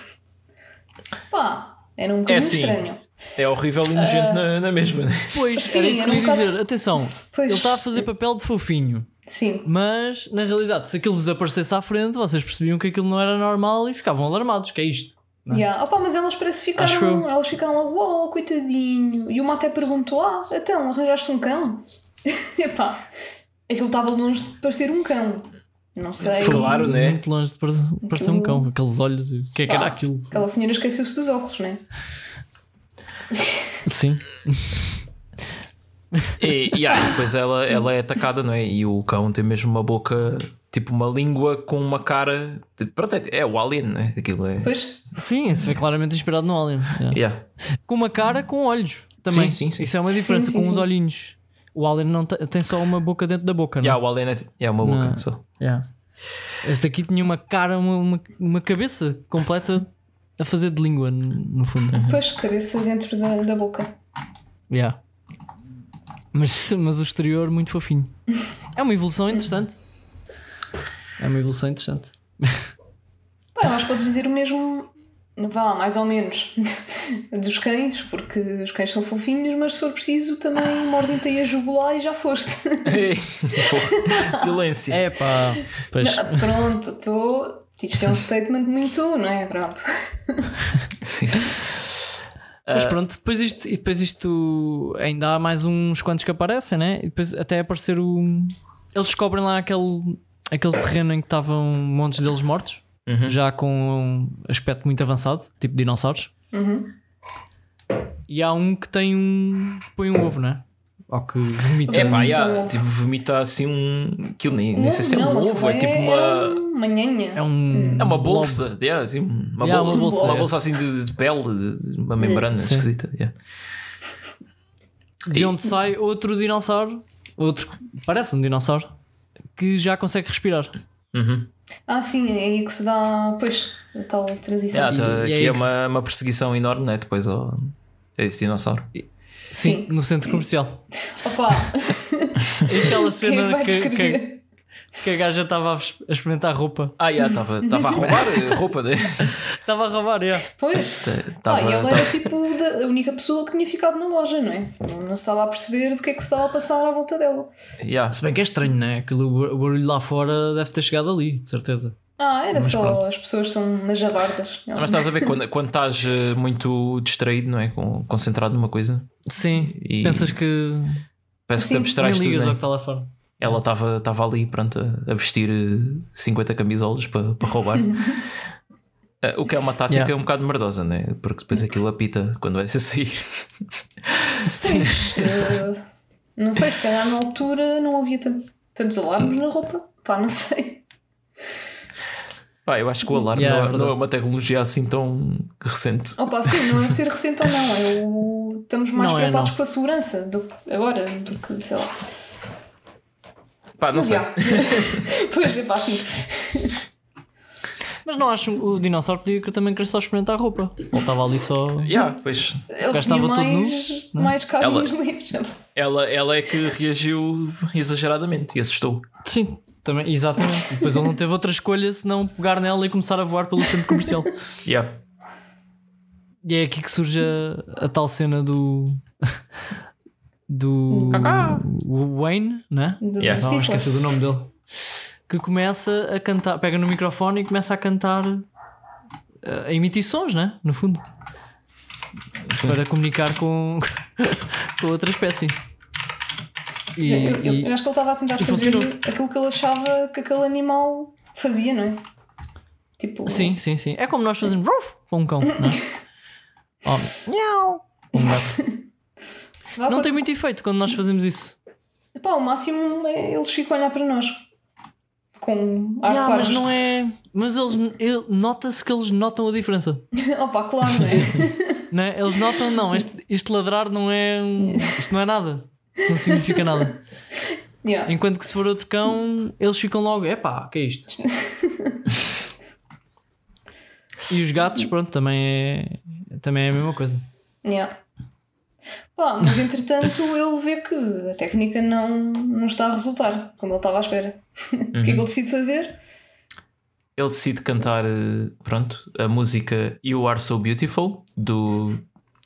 Pá, era um bocadinho assim. estranho. É horrível e nojento na, na mesma. né? Pois, Sim, era isso que eu ia bocado- dizer. Atenção, Pois. ele está a fazer papel de fofinho. Sim, Mas, na realidade, se aquilo vos aparecesse à frente, vocês percebiam que aquilo não era normal e ficavam alarmados. Que é isto? yeah. Opa, mas elas parece que ficaram, eu. elas ficaram logo, oh, coitadinho. E uma até perguntou: Ah, então, arranjaste um cão? Epá, aquilo estava longe de parecer um cão. Não sei. Claro, né? Muito longe de pare- parecer um cão. Aqueles olhos. O que é que era aquilo? Aquela senhora esqueceu-se dos óculos, né? Sim. E, e aí, depois ela, ela é atacada, não é? E o cão tem mesmo uma boca, tipo uma língua com uma cara. de- pronto, é, é o alien, não é? Aquilo é. Pois, Sim, isso foi claramente inspirado no Alien. Yeah. Yeah. Com uma cara com olhos também. Sim, sim, sim. Isso é uma diferença sim, com sim. os olhinhos. O Alien não te- tem só uma boca dentro da boca, não Yeah, o alien é, é uma boca Não. só. Yeah. Esse daqui tinha uma cara, uma, uma, uma cabeça completa a fazer de língua, no fundo. pois, cabeça dentro da, da boca. Yeah. Mas, mas o exterior muito fofinho. É uma evolução interessante. É uma evolução interessante. Acho que podes dizer o mesmo, vá, mais ou menos, dos cães, porque os cães são fofinhos, mas se for preciso também mordem-te aí a jugular e já foste. Ei, Violência. É pá. Pois. Não, Pronto, estou. Isto é um statement muito, não é? Pronto. Sim. Mas pronto, depois isto, e depois isto ainda há mais uns quantos que aparecem, né? E depois até aparecer o. Eles descobrem lá aquele, aquele terreno em que estavam montes deles mortos, já com um aspecto muito avançado, tipo dinossauros. E há um que tem um. põe um ovo, né? Ou que vomita. É pá, yeah, um ovo. tipo, vomita assim um. Aquilo nem, nem sei se é um ovo, é tipo É uma. Uma nhanha. É um. É uma bolsa, yeah, assim, uma, Yeah, bolsa, uma bolsa, uma é. bolsa assim de, de pele, de, de uma membrana Sim. esquisita. yeah. De onde sai outro dinossauro, outro. parece um dinossauro, que já consegue respirar. Uhum. Ah, sim, é aí que se dá. Pois, a tal transição. Yeah, tá- E- e é aqui é isso. uma, uma perseguição enorme, né? Depois ao, a esse dinossauro. Sim, Sim. no centro comercial. Opa, E aquela quem cena vai que, que? Que a gaja estava a experimentar roupa. Ah, yeah, estava a roubar a roupa, né? Estava a roubar, yeah. Pois. Ah, Tava- e ela tava- era tipo da- a única pessoa que tinha ficado na loja, não é? Não, não se estava a perceber do que é que se estava a passar à volta dela. yeah. Se bem que é estranho, né? Aquilo, o barulho lá fora deve ter chegado ali, de certeza. Ah, era Mas só pronto. as pessoas são umas jabardas. Mas estás a ver quando, quando estás eh, muito distraído, não é? Concentrado numa coisa, Sim, E- pensas que parece que te abstrais nem tudo, ligas né? lá fora. Ela estava estava ali, pronto, a, vestir eh, 50 camisolas para para roubar. Eh, o que é uma tática Yeah. um bocado merdosa, né? Porque depois aquilo apita quando vai ser sair. Sim. eh, não sei, se calhar na altura não havia tan- tantos alarmes na roupa. Pá, não sei. Pá, eu acho que o alarme Yeah, é não, é- não é uma tecnologia assim tão recente. Opa, sim, não é ser recente ou não. É o... Estamos mais Não é, preocupados não. com a segurança do agora do que, sei lá. Pá, não sei. já. pois é, pá, sim. Mas não acho o dinossauro podia que também querer só experimentar a roupa. Ele estava ali só. Yeah, pois Ele Gastava tinha tudo nu, mais, mais cabos Ela- livres. ela, ela é que reagiu exageradamente e assustou. Sim, também, exatamente. Depois ele não teve outra escolha senão pegar nela e começar a voar pelo centro comercial. Yeah. E é aqui que surge a, a tal cena do. Do. Cacá. Wayne, né? Do, Yeah. Não, esqueci do nome dele. Que começa a cantar, pega no microfone e começa a cantar, eh, a emitir sons, né? No fundo, para comunicar com, com outra espécie. E, Sim, eu, e- eu acho que ele estava a tentar fazer funcionou. aquilo que ele achava que aquele animal fazia, não é? Tipo, sim, sim, sim. É como nós fazemos com um cão, não é? Miau. Um gato. Vá Não tem muito efeito quando nós fazemos isso. Pá, o máximo é eles ficam a olhar para nós com ar Yeah, mas não é. Mas eles ele- nota-se que eles notam a diferença. Opa, claro, não é? Não é? Eles notam, não, este, este ladrar não é. Isto não é nada. Não significa nada. Yeah. Enquanto que se for outro cão, eles ficam logo, epá, que é isto? e os gatos, pronto, também é, também é a mesma coisa. Yeah. Pá, mas entretanto ele vê que a técnica não, não está a resultar como ele estava à espera. O que é que ele decide fazer? Ele decide cantar, eh, pronto, a música You Are So Beautiful do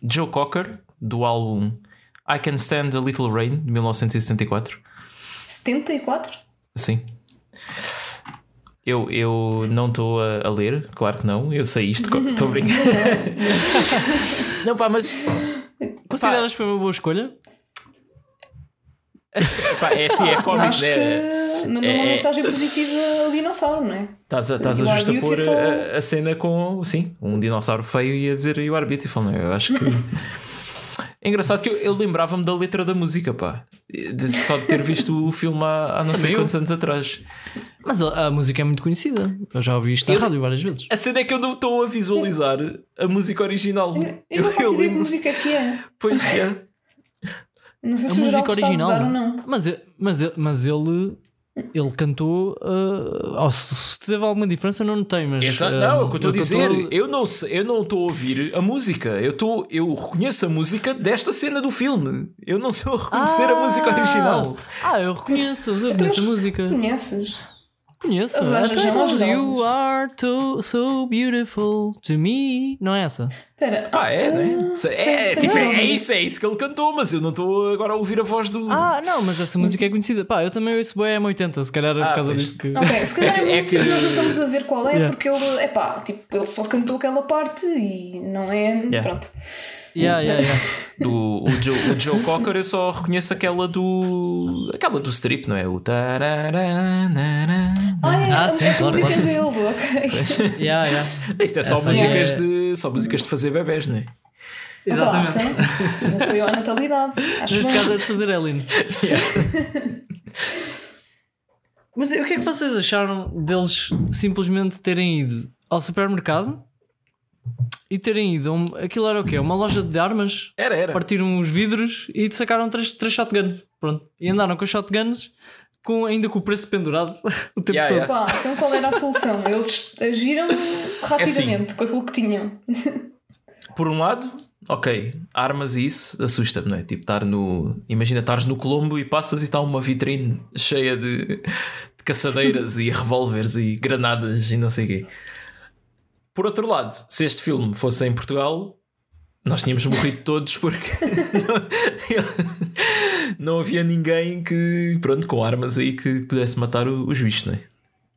Joe Cocker, do álbum I Can Stand a Little Rain, de 1974. 74? Sim. Eu, eu não estou a, a ler, claro que não, eu sei isto, estou a brincar. não, pá, mas Consideras que foi uma boa escolha? pá, é assim, é cómico, acho né? que mandou É- uma é- mensagem positiva ao dinossauro, não é? Estás a, estás a beautiful. a, a cena com, sim, um dinossauro feio e a dizer You are beautiful, não é? Eu acho que. É engraçado que eu, eu lembrava-me da letra da música, pá. De- só de ter visto o filme há, há não sei eu. quantos anos atrás. Mas a, a música é muito conhecida. Eu já ouvi isto na Eu- rádio várias vezes. A cena é que eu não estou a visualizar a música original. Eu não faço ideia que música que é. Pois é. Não sei A se o geral música está a original. usar ou não. Mas, mas, mas ele. Ele cantou. ah, oh, se se teve alguma diferença, eu não notei, mas. Exa- ah, não, é o que eu estou a dizer. cantou- Eu não eu não estou a ouvir a música. Eu, estou, eu reconheço a música desta cena do filme. Eu não estou a reconhecer a música original. Ah, eu reconheço, eu conheço a música. Conheces? Conheço. Até notas. You are too, so beautiful to me. Não é essa? Espera. Ah, é, né? Se- É, tem- tipo, tem- é, é isso, é isso que ele cantou, mas eu não estou agora a ouvir a voz do. Ah, não, mas essa música é conhecida. Pá, eu também ouço bem M80, se calhar é Ah, por causa pois. disso que. Ok, se calhar É é, que- é música que- nós não estamos a ver qual é, Yeah. porque ele, é pá, tipo, ele só cantou aquela parte e não é. Pronto. Yeah, yeah, yeah. do o, Joe, o Joe Cocker, eu só reconheço aquela do. aquela do strip, não é? O. tararana. Ah, é, Ah, sim, claro, música claro. dele, ok. yeah, yeah. Isto é só Essa músicas é- de. só músicas de fazer bebés, não é? Exatamente. Então, apoio à natalidade. Acho Neste caso é de fazer aliens. Mas o que é que vocês acharam deles simplesmente terem ido ao supermercado e terem ido a um, aquilo era o quê? Uma loja de armas? Era, era. Partiram os vidros e sacaram três, três shotguns. Pronto. E andaram com os shotguns com, ainda com o preço pendurado o tempo Yeah, todo. yeah. Pá, então qual era a solução? Eles agiram rapidamente assim. com aquilo que tinham. Por um lado, ok, armas e isso assusta-me, não é? Tipo, estar no. Imagina, estares no Colombo e passas e está uma vitrine cheia de, de caçadeiras e revólveres e granadas e não sei o quê. Por outro lado, se este filme fosse em Portugal, nós tínhamos morrido todos porque não, não havia ninguém que, pronto, com armas aí que pudesse matar o- os bichos, não é?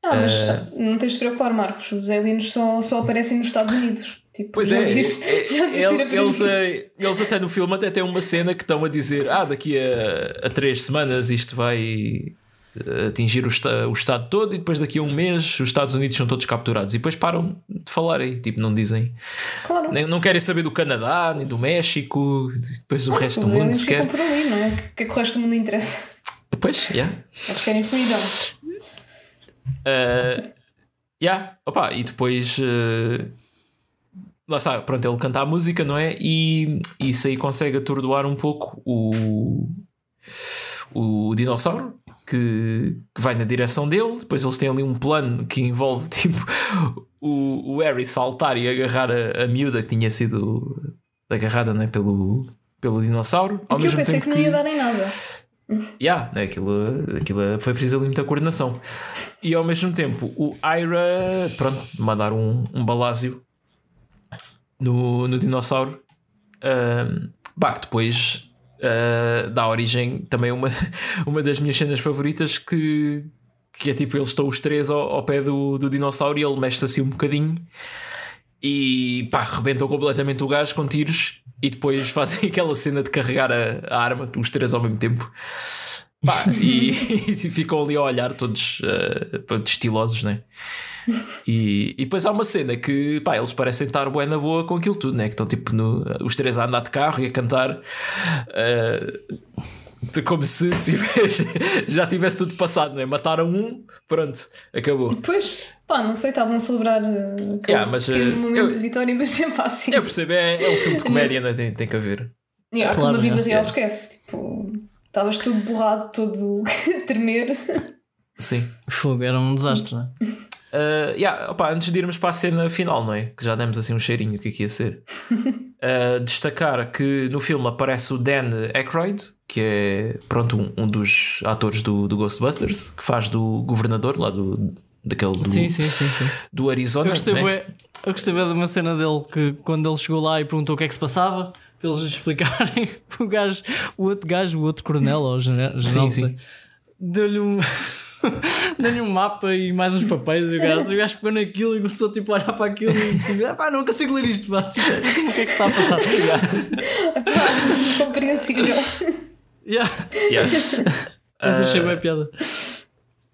Ah, mas Eh, não tens de te preocupar, Marcos. Os aliens só, só aparecem nos Estados Unidos. Tipo, Pois é, viste- é, já viste ir a ele- eles, eh, eles até no filme até têm uma cena que estão a dizer ah, daqui a, a três semanas isto vai atingir o, esta- o estado todo e depois daqui a um mês os Estados Unidos são todos capturados e depois param de falar aí, tipo, não dizem Claro. nem, não querem saber do Canadá, nem do México depois o resto do mundo aliens sequer ficam por ali, não é? O que, que é que o resto do mundo interessa? Pois, yeah. Eles querem freedom. Uh, yeah, opa, e depois uh, lá está, pronto, ele canta a música, não é? E isso aí consegue atordoar um pouco o, o dinossauro que, que vai na direção dele. Depois eles têm ali um plano que envolve tipo o, o Harry saltar e agarrar a, a miúda que tinha sido agarrada não é? pelo, pelo dinossauro. Ao Aqui eu mesmo pensei tempo que não ia dar em nada. Yeah, né, aquilo, aquilo foi preciso ali muita coordenação. E ao mesmo tempo, o Ira, pronto, mandar um, um balásio no, no dinossauro. Um, bah, que depois uh, dá origem também uma, uma das minhas cenas favoritas que, que é tipo, eles estão os três ao, ao pé do, do dinossauro e ele mexe-se assim um bocadinho e pá, rebentam completamente o gajo com tiros e depois fazem aquela cena de carregar a, a arma, os três ao mesmo tempo. Pá, e, e ficam ali a olhar todos uh, pronto, estilosos, né? E, e depois há uma cena que pá, eles parecem estar bué na boa com aquilo tudo, né? Que estão tipo no, os três a andar de carro e a cantar. uh, como se tivesse, já tivesse tudo passado, né? Mataram um, pronto, acabou. Pois, pá, não sei, estavam a celebrar uh, aquele Yeah, mas, pequeno uh, momento eu- de vitória, mas é fácil. Eu percebo, é, é um filme de comédia, né? tem, tem que haver. Yeah, Claro, na vida yeah. real Yeah. esquece. Tipo, Estavas todo borrado, todo a tremer. Sim. Fogo, era um desastre, não é? Uh, yeah, opa, antes de irmos para a cena final, não é? Que já demos assim um cheirinho o que é que ia ser. Uh, destacar que no filme aparece o Dan Aykroyd, que é pronto, um, um dos atores do, do Ghostbusters, que faz do governador lá do, daquele do, Sim, sim, sim. do Arizona. Eu gostei, né? bué- eu gostei bué de uma cena dele que quando ele chegou lá e perguntou o que é que se passava, para eles explicarem, o gajo, o outro gajo, o outro coronel, ou general, Sim, sim. deu-lhe um. Deu-lhe um mapa e mais uns papéis e o gajo, o gajo pegou naquilo e começou tipo, a olhar para aquilo e tipo, ah, pá, não consigo ler isto, pá, tipo, o que é que está a passar? Compreensível. yeah. Yeah. Mas achei bem a piada.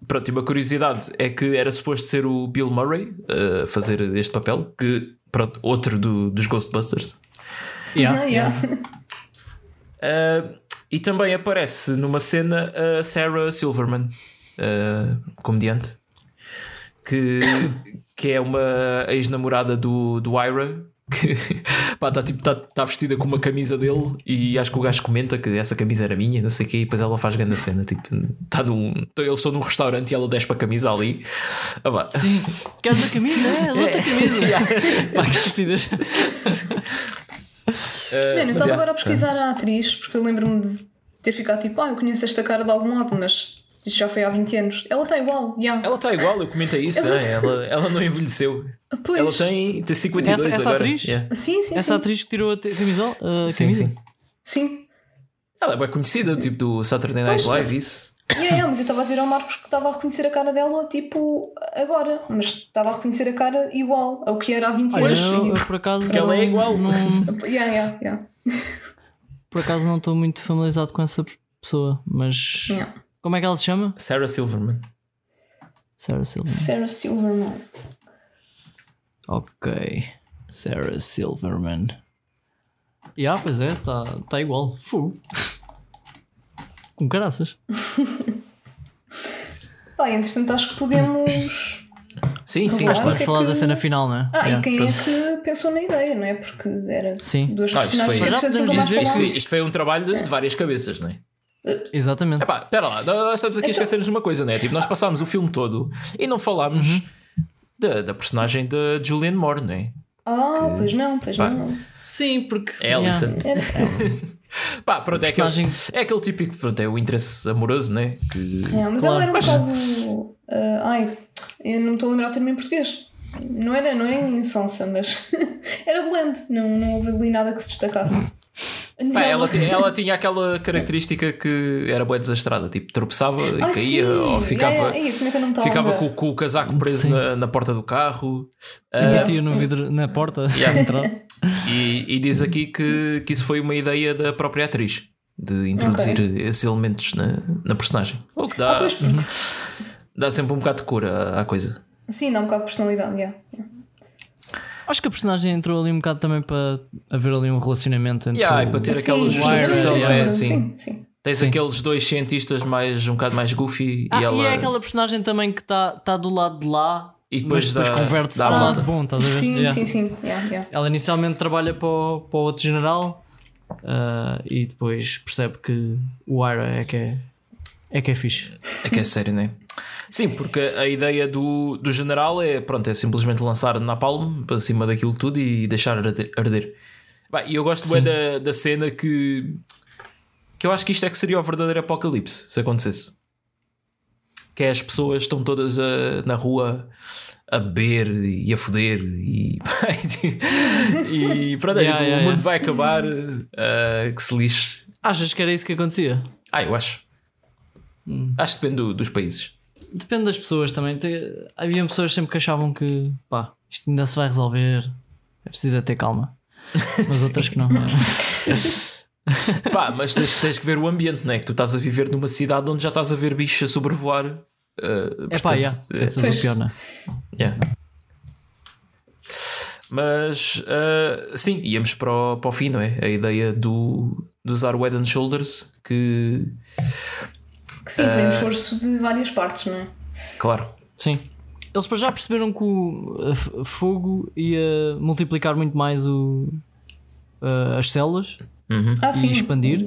Pronto, e uma curiosidade é que era suposto ser o Bill Murray uh, a fazer este papel, que pronto, outro do- dos Ghostbusters. Yeah, Não, yeah. yeah. Uh, e também aparece numa cena a Sarah Silverman, uh, comediante, que, que é uma ex-namorada do, do Ira. Que está tipo, tá, tá vestida com uma camisa dele e acho que o gajo comenta que essa camisa era minha, não sei o quê, e depois ela faz grande cena. Tipo, tá num, eles estão num restaurante e ela desce para a camisa ali. Ah, vá. Sim. Queres a camisa? É, outra camisa. Pá, que estupidez. Uh, Mano, eu mas, estava agora a pesquisar a atriz porque eu lembro-me de ter ficado tipo, ah, eu conheço esta cara de algum lado, mas isto já foi há 20 anos. Ela está igual, já. Ela está igual, eu comentei isso, né? ela, ela não envelheceu. Pois. Ela tem, tem 52 Essa- essa agora. atriz? Yeah. Sim, sim, Essa sim. atriz que tirou a camisola? a Sim, camisa? sim. Sim. Ela é bem conhecida, tipo do Saturday Night Pois. Live, isso. Yeah, yeah, mas eu estava a dizer ao Marcos que estava a reconhecer a cara dela, tipo, agora. Mas estava a reconhecer a cara igual ao que era há 20 Olha, anos. eu, eu por acaso. Ela é igual. Não, Yeah, yeah, yeah. por acaso não estou muito familiarizado com essa pessoa, mas. Yeah. Como é que ela se chama? Sarah Silverman. Sarah Silverman. Sarah Silverman. Ok. Sarah Silverman. Yeah, pois é, está tá igual. Fogo. Com caraças. Pá, entretanto, acho que podemos. Sim, sim. Claro. mas o Vamos que é falar que- da cena final, né? Ah, Yeah, e quem pronto. é que pensou na ideia, não é? Porque era Sim. duas Ah, isto personagens foi- que Já podemos dizer Isto, foi um trabalho de, de várias cabeças, não é? Exatamente. Epá, espera lá, nós estamos aqui a Então- esquecer-nos de uma coisa, né? Tipo, nós passámos o filme todo e não falámos da, da personagem da Julianne Moore, não é? Ah, pois não, pois Pá. não. Sim, porque. É Alison. Era- Pá, pronto, é aquele, Personagem- é aquele típico, pronto, é o interesse amoroso, né? Que, É, mas Claro. ela era um Mas- bocado. ah, ai, eu não me estou a lembrar o termo em português. Não era, não é insonsa, mas era blend. Não, não houve ali nada que se destacasse. Pá, ela, tinha, ela tinha aquela característica que era boa desastrada, tipo, tropeçava e Ah, caía, sim. ou ficava, é estava a ficava com, com o casaco preso na, na porta do carro. E Ah, no vidro, na porta. Yeah. entrar. e, e diz aqui que, que isso foi uma ideia da própria atriz de introduzir esses elementos na, na personagem. O que dá, Ah, pois, porque dá sempre um bocado de cor à, à coisa. sim, dá um bocado de personalidade. Yeah. yeah. Acho que a personagem entrou ali um bocado também para haver ali um relacionamento entre. Yeah, e o- para ter Sim, aquela justificação, é? sim, sim, sim. Tens Sim. aqueles dois cientistas mais, um bocado mais goofy Ah, e ela. e é aquela personagem também que está tá do lado de lá E depois depois converte-se dá a ao volta. lado bom, estás a ver? Sim, Yeah. sim, sim. Yeah, yeah. Ela inicialmente trabalha para o, para o outro general ah, e depois percebe que o Ira é que é, é que é fixe. É que é sério, não é? Sim, porque a ideia do, do general é, pronto, é simplesmente lançar napalm para cima daquilo tudo e deixar arde- arder. E eu gosto bem da, da cena que que eu acho que isto é que seria o verdadeiro apocalipse se acontecesse. Que é as pessoas estão todas a- na rua a beber e a foder e, e pronto, é Yeah, tipo, yeah, o mundo yeah. vai acabar, ah, que se lixe. Achas que era isso que acontecia? Ah, eu acho. Acho que depende do- dos países. Depende das pessoas também. Te- Havia pessoas sempre que achavam que pá, isto ainda se vai resolver, é preciso é ter calma. Mas outras que não. Pá, mas tens, tens que ver o ambiente, não é? Que tu estás a viver numa cidade onde já estás a ver bichos a sobrevoar. uh, É pá, portanto, yeah, eh, pensas Pois. o pior, não é? yeah. Mas uh, sim, íamos para o, para o fim, não é? A ideia do, de usar o Head and Shoulders, que Que sim, foi um esforço de várias partes, não é? claro, Sim. Eles já perceberam que o fogo ia multiplicar muito mais o, as células Ah, sim. expandir.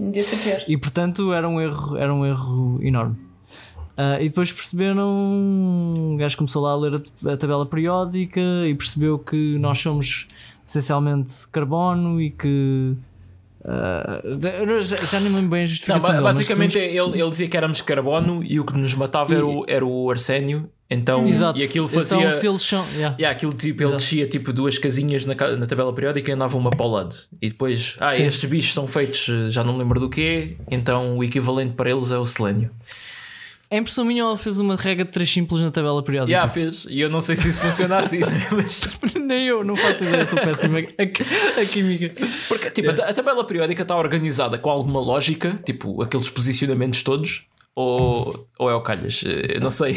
E portanto era um erro, era um erro enorme. Ah, e depois perceberam, o gajo começou lá a ler a, a tabela periódica e percebeu que nós somos essencialmente carbono e que. Eu já, nem lembro bem a Não, justificação. dele, mas basicamente ele, ele dizia que éramos carbono e o que nos matava era, o, era o arsénio. Então, Exato. e aquilo fazia. Então, se eles são. yeah. Yeah, aquilo tipo, ele Exato. descia tipo duas casinhas na, na tabela periódica e andava uma para o lado. E depois, ah, Sim. estes bichos são feitos, já não lembro do quê, então o equivalente para eles é o selênio. Em impressão minha, ele fez uma regra de três simples na tabela periódica. Já fez, e eu não sei se isso funciona assim, né? mas. Nem eu, não faço ideia, sou péssima a, a química. Porque, tipo, a ta- a tabela periódica está organizada com alguma lógica, tipo aqueles posicionamentos todos, ou, ou é o calhas? Eh, Eu não sei.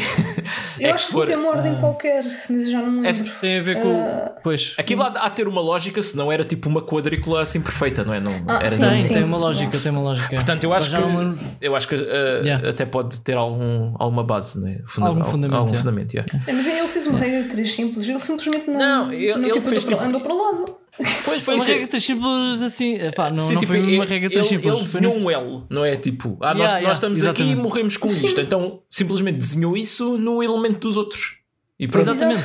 Eu é acho se que for- tem uma ordem qualquer, mas eu já não me É lembro. se- Tem a ver com. Pois. Aquilo há, há de ter uma lógica, senão era tipo uma quadrícula assim perfeita, não é? Não, Ah, era sim, não- Tem, sim. tem uma lógica, tem uma lógica. Portanto, eu acho que, não lembro- eu acho que eh, Yeah. até pode ter algum, alguma base, né? Funda- Algum al- fundamento, algum yeah. fundamento, yeah. É, mas ele fez uma regra de três simples, ele simplesmente não. Não, ele- não, ele tipo, fez, andou, tipo- andou para o lado. Foi, foi Uma regra três simples assim. Epá, não, Sim, não tipo, foi uma ele- regra de ele, simples. ele desenhou um L, não é? Tipo, ah, Yeah, nós, yeah, nós estamos aqui e exatamente. morremos com isto. Então simplesmente desenhou isso no elemento dos outros. E pronto. Exatamente.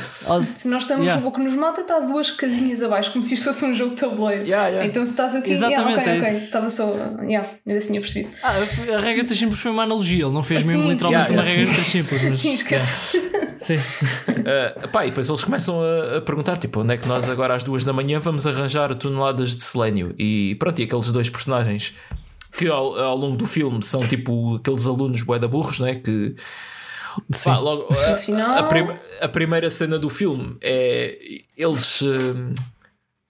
Se nós estamos Yeah. o que nos mata está duas casinhas abaixo, como se isto fosse um jogo de tabuleiro. Yeah, yeah. Então se estás aqui, Exatamente, yeah, ok, é ok, estava só. Yeah, eu assim tinha percebido. Ah, a regra de três simples foi uma analogia, ele não fez Sim, mesmo sim. literalmente Yeah, uma yeah. regra de três simples. Mas, Sim, esquece. Sim. Uh, pá, e depois eles começam a, a perguntar: tipo, onde é que nós agora às duas da manhã vamos arranjar toneladas de selênio? E pronto, e aqueles dois personagens que ao, ao longo do filme são tipo aqueles alunos bué burros, né? Que Sim. pá, logo, a, a, prim- a primeira cena do filme é eles. Um,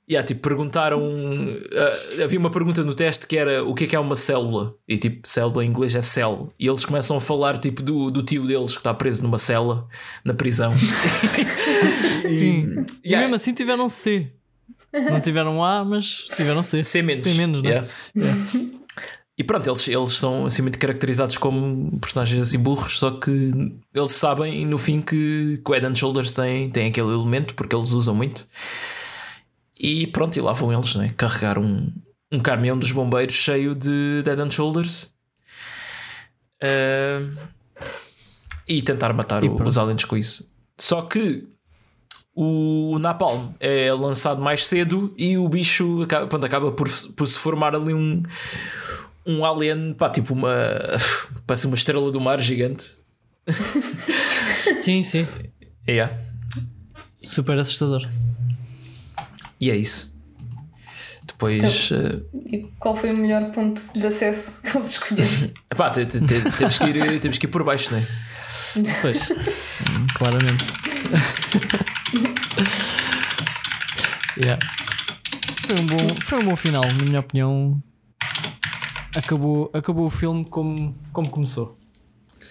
yeah, tipo, perguntaram. uh, havia uma pergunta no teste que era o que é que é uma célula? E tipo, célula em inglês é cell. E eles começam a falar tipo do, do tio deles que está preso numa cela na prisão. Sim. E Yeah. mesmo assim tiveram C. Não tiveram A, mas tiveram C. C menos. C menos, não é? Yeah. E pronto, eles, eles são assim muito caracterizados como personagens assim burros, só que eles sabem no fim que, que o Head and Shoulders tem, tem aquele elemento porque eles usam muito. E pronto, e lá vão eles, né? Carregar um, um caminhão dos bombeiros cheio de Head and Shoulders Ah, e tentar matar E o- os aliens com isso. Só que o Napalm é lançado mais cedo e o bicho acaba, pronto, acaba por, se- por se formar ali um, um alien, pá, tipo uma. parece uma estrela do mar gigante. Sim, sim. Yeah. Super assustador. E é isso. Depois. eh, E qual foi o melhor ponto de acesso que eles escolheram? epá, te- te- te- temos, que ir, temos que ir por baixo, né? Pois. Hum, Claramente. yeah. Foi um bom, foi um bom final, na minha opinião. Acabou, acabou o filme como, como começou.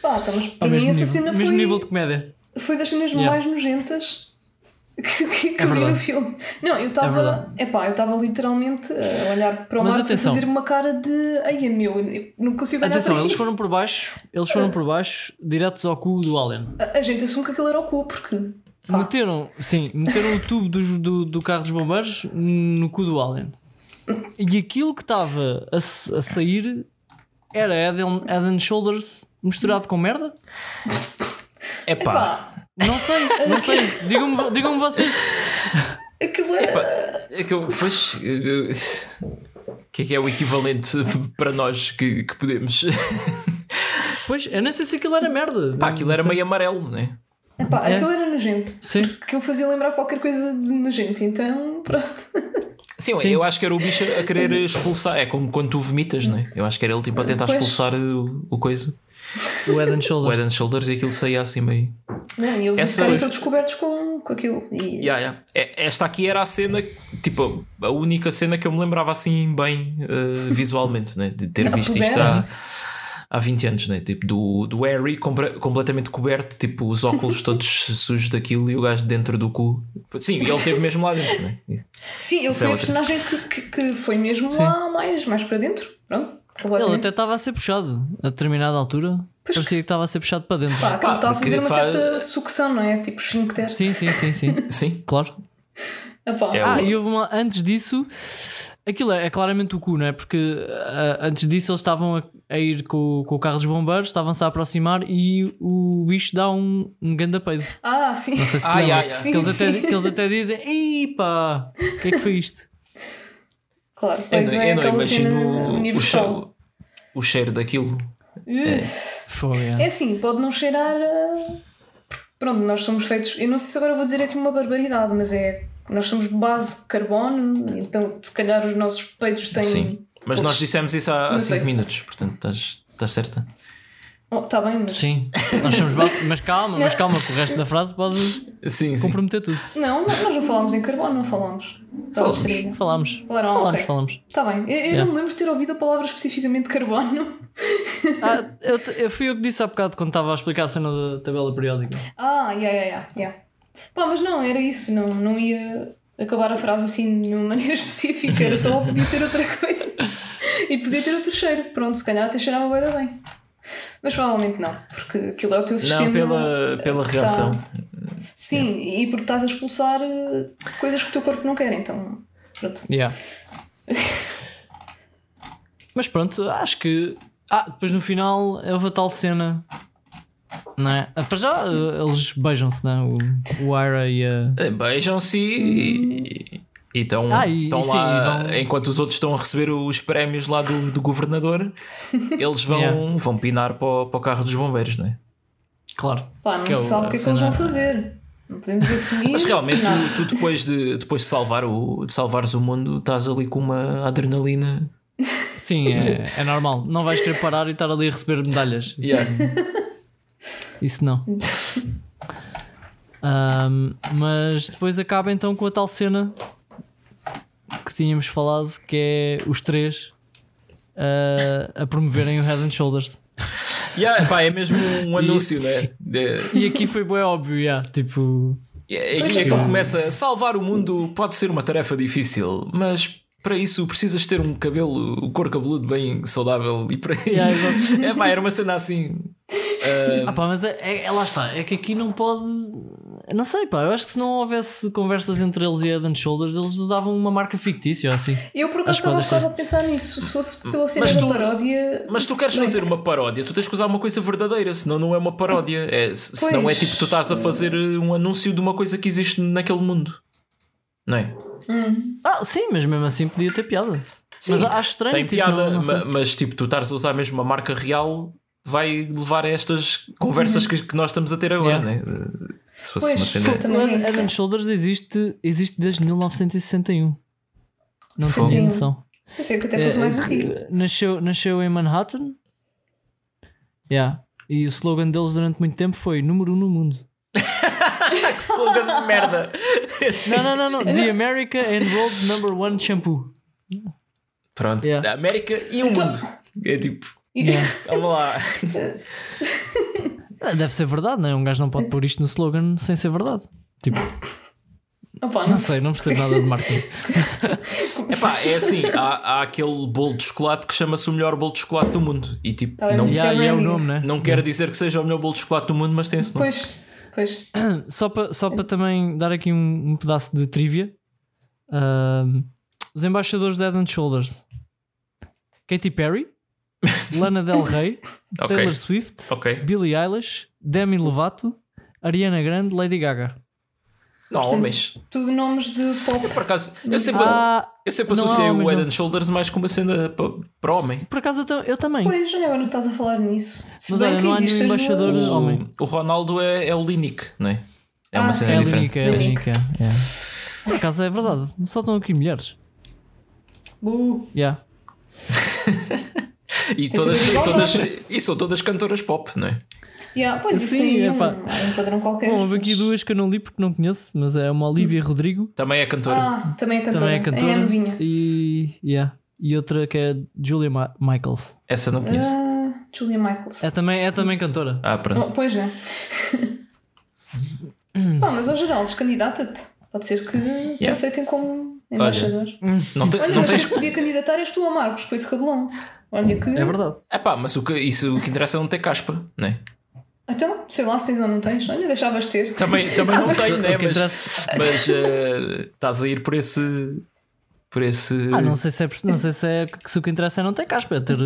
Pá, então, mas para Ao mim mesmo, essa nível, cena mesmo foi, nível de comédia. foi das cenas Yeah. mais nojentas que, que, que É vi no filme. Não, eu É estava. verdade. Epá, eu estava literalmente a olhar para o Mas Marcos atenção. a fazer uma cara de. Ai, é meu, eu não consigo olhar Atenção, eles foram por baixo, eles foram por baixo, diretos ao cu do Alien. A, a gente assume que aquilo era o cu, porque. pá, Meteram, sim, meteram o tubo do, do, do carro dos bombeiros no cu do Alien. E aquilo que estava a, a sair era Head and Shoulders misturado com merda? Epá, Epá, Não sei, não sei. Digam-me digam vocês. aquilo era. epá, é que eu. Pois. eu- eu- O que é que é o equivalente para nós que, que podemos. Pois, eu não sei se aquilo era merda. Pá, aquilo era meio amarelo, né? Epá, É. aquilo era nojento. Sim. Aquilo fazia lembrar qualquer coisa de nojento, então pronto. Sim, Sim. eu acho que era o bicho a querer expulsar. É como quando tu vomitas, né? Eu acho que era ele tipo a tentar Pois. expulsar o, o coisa. O Head and O Shoulders. Head and Shoulders e aquilo saía assim meio. Não, e eles Essa- ficaram todos cobertos com, com aquilo. E, Yeah, yeah. Esta aqui era a cena, tipo, a única cena que eu me lembrava assim bem eh, visualmente, né? De ter Não, visto isto há, há 20 anos, né? Tipo, do, do Harry compre- completamente coberto, tipo, os óculos todos sujos daquilo e o gajo dentro do cu. Sim, ele esteve mesmo lá dentro, né? Sim, ele foi é a personagem que, que, que foi mesmo Sim. lá mais, mais para dentro. Pronto, Ele até estava a ser puxado a determinada altura. Pois. Parecia que estava a ser puxado para dentro. Pá, aquilo está a fazer uma faz- certa sucção, não é? Tipo esfíncter. Sim, sim, sim, sim. Sim. Claro. Epá, É Ah, e houve uma, antes disso, Aquilo é, é claramente o cu, não é? Porque ah, antes disso eles estavam a, a ir com, com o carro dos bombeiros, estavam-se a aproximar e o bicho dá um, um ganda peido. Ah, sim. Não sei se lembra. ai, ai. Sim, que, eles até, sim. que eles até dizem: Epá, o que é que foi isto? Claro, Eu não, é eu não imagino o cheiro, o cheiro daquilo. Uf. Foi, É é. assim, pode não cheirar. a- Pronto, nós somos feitos. Eu não sei se agora vou dizer aqui uma barbaridade, mas é. Nós somos base de carbono, então se calhar os nossos peitos têm. Sim. Mas nós Pois, dissemos isso há não 5 sei. minutos, portanto estás, estás certa. Oh, tá bem, mas. Sim, nós somos base, mas calma, mas calma, que o resto da frase pode Sim, sim. comprometer tudo. Não, nós não falámos em carbono, não falámos. Distraída. Falámos. Falaram, falámos, ok. falámos. Tá bem. Eu, eu Yeah. não me lembro de ter ouvido a palavra especificamente carbono. Ah, eu, eu fui eu que disse há bocado quando estava a explicar a cena da tabela periódica. Ah, yeah, yeah, yeah, yeah. Pá, mas não, era isso, não, não ia acabar a frase assim de uma maneira específica, era só podia ser outra coisa. E podia ter outro cheiro, pronto, se calhar até cheirava bem bem. Mas provavelmente não, porque aquilo é o teu sistema. Não, pela, pela tá- reação. Sim, e porque estás a expulsar eh, coisas que o teu corpo não quer, então. Pronto. Yeah. Mas pronto, acho que. Ah, depois no final houve a tal cena. Não é? Ah, Para já eh, eles beijam-se, não é? O, o Ira e a. Eh, Beijam-se e, e estão, Ah, e- estão e sim, lá, e vão- enquanto os outros estão a receber os prémios lá do, do governador, eles vão, Yeah. vão pinar para o, para o carro dos bombeiros, não é? Claro. Pá, não Que é sabe o que é que eles vão fazer. Não podemos assumir. Mas realmente, tu, tu depois, de, depois de, salvar o, de salvares o mundo, estás ali com uma adrenalina. Sim, é, é normal. Não vais querer parar e estar ali a receber medalhas. Isso, isso não. Ahm, mas depois acaba então com a tal cena que tínhamos falado, que é os três ah, a promoverem o Head and Shoulders. Yeah, pá, é mesmo um anúncio, não é? É, E aqui foi bem óbvio, yeah, tipo. é, é que é. ele começa salvar o mundo pode ser uma tarefa difícil, mas para isso precisas ter um cabelo, o cor cabeludo bem saudável e por aí. Yeah, é pá, era uma cena assim. Ah, pá, mas é- é- lá está, é que aqui não pode. Não sei, pá, eu acho que se não houvesse conversas entre eles e Head and Shoulders, eles usavam uma marca fictícia assim. Eu por acaso estava estava a pensar nisso. Se fosse pela cena Mas tu- paródia. Mas tu queres fazer uma paródia, tu tens que usar uma coisa verdadeira, senão não é uma paródia. É, se- senão é tipo tu estás a fazer eh, um anúncio de uma coisa que existe naquele mundo. Não é? Ah, sim, mas mesmo assim podia ter piada. mas acho estranho. Tem tipo, piada, não- não mas tipo, tu estás a usar mesmo uma marca real, vai levar a estas conversas que, que nós estamos a ter agora, Yeah. né? Se fosse Pois, uma cena. também é Head and Shoulders existe, existe desde 1961. Não tinha noção. Pensei que até fosse É, mais antigo. nasceu, nasceu em Manhattan. Yeah. E o slogan deles durante muito tempo foi número 1 um no mundo. que slogan de merda! Não, não, não, não. The America and World's Number One Shampoo. Pronto, Yeah. da América e o mundo. É tipo, Yeah. vamos lá. Ah, Deve ser verdade, não é? Um gajo não pode pôr isto no slogan sem ser verdade. Tipo, Opa, não, não sei, não percebo nada de marketing. Epá, é assim, há, há aquele bolo de chocolate que chama-se o melhor bolo de chocolate do mundo. E tipo, bem, não, Yeah, e é o nome, né? não quer dizer que seja o melhor bolo de chocolate do mundo, mas tem esse nome. Pois, pois. Só para só para também dar aqui um, um pedaço de trivia. Ahm, os embaixadores de Head and Shoulders: Katy Perry, Lana Del Rey, Ok. Taylor Swift, Ok. Billie Eilish, Demi Lovato, Ariana Grande, Lady Gaga. Não, Portanto, homens. Tudo nomes de pop. Por acaso, eu sempre, Ah, eu sempre não associei o Head não. and Shoulders mais com uma cena pa- para homem. por acaso eu, eu também. Pois, olha agora que estás a falar nisso. Se Mas bem olha, que não há nenhum embaixador duas- homem. O, o Ronaldo é, é o Linick, não é? É Ah, uma sim. cena É a diferente. É a Línica. Línica. é. Por acaso é verdade. Só estão aqui mulheres. Uh, Yeah. E todas, todas, e são todas cantoras pop, não é? yeah, pois isso Sim, tem um, epá. um padrão qualquer. Bom, houve aqui duas que eu não li porque não conheço, mas é uma Olivia Rodrigo. Também é cantora. Ah, também é cantora. também é cantora. É novinha. e, yeah. e outra que é Julia Ma- Michaels. Essa não conheço. Ah, Julia Michaels. É também, é também cantora. Ah, Oh, pronto. pois é. Pá, mas ao geral, descandidata-te. Pode ser que te aceitem como embaixador. Não, te- Olha, não mas quem tens. se podia candidatar és tu, a Marcos, com esse cabelão. Olha que. É verdade. É pá, mas o que, isso, o que interessa é não ter caspa, não é? Então, sei lá se tens ou não tens. Olha, deixavas ter. Também, também não tenho, né? Que Mas, mas eh, estás a ir por esse. Por esse. Ah, não sei se é, não sei se, é, se o que interessa é não ter caspa, é ter,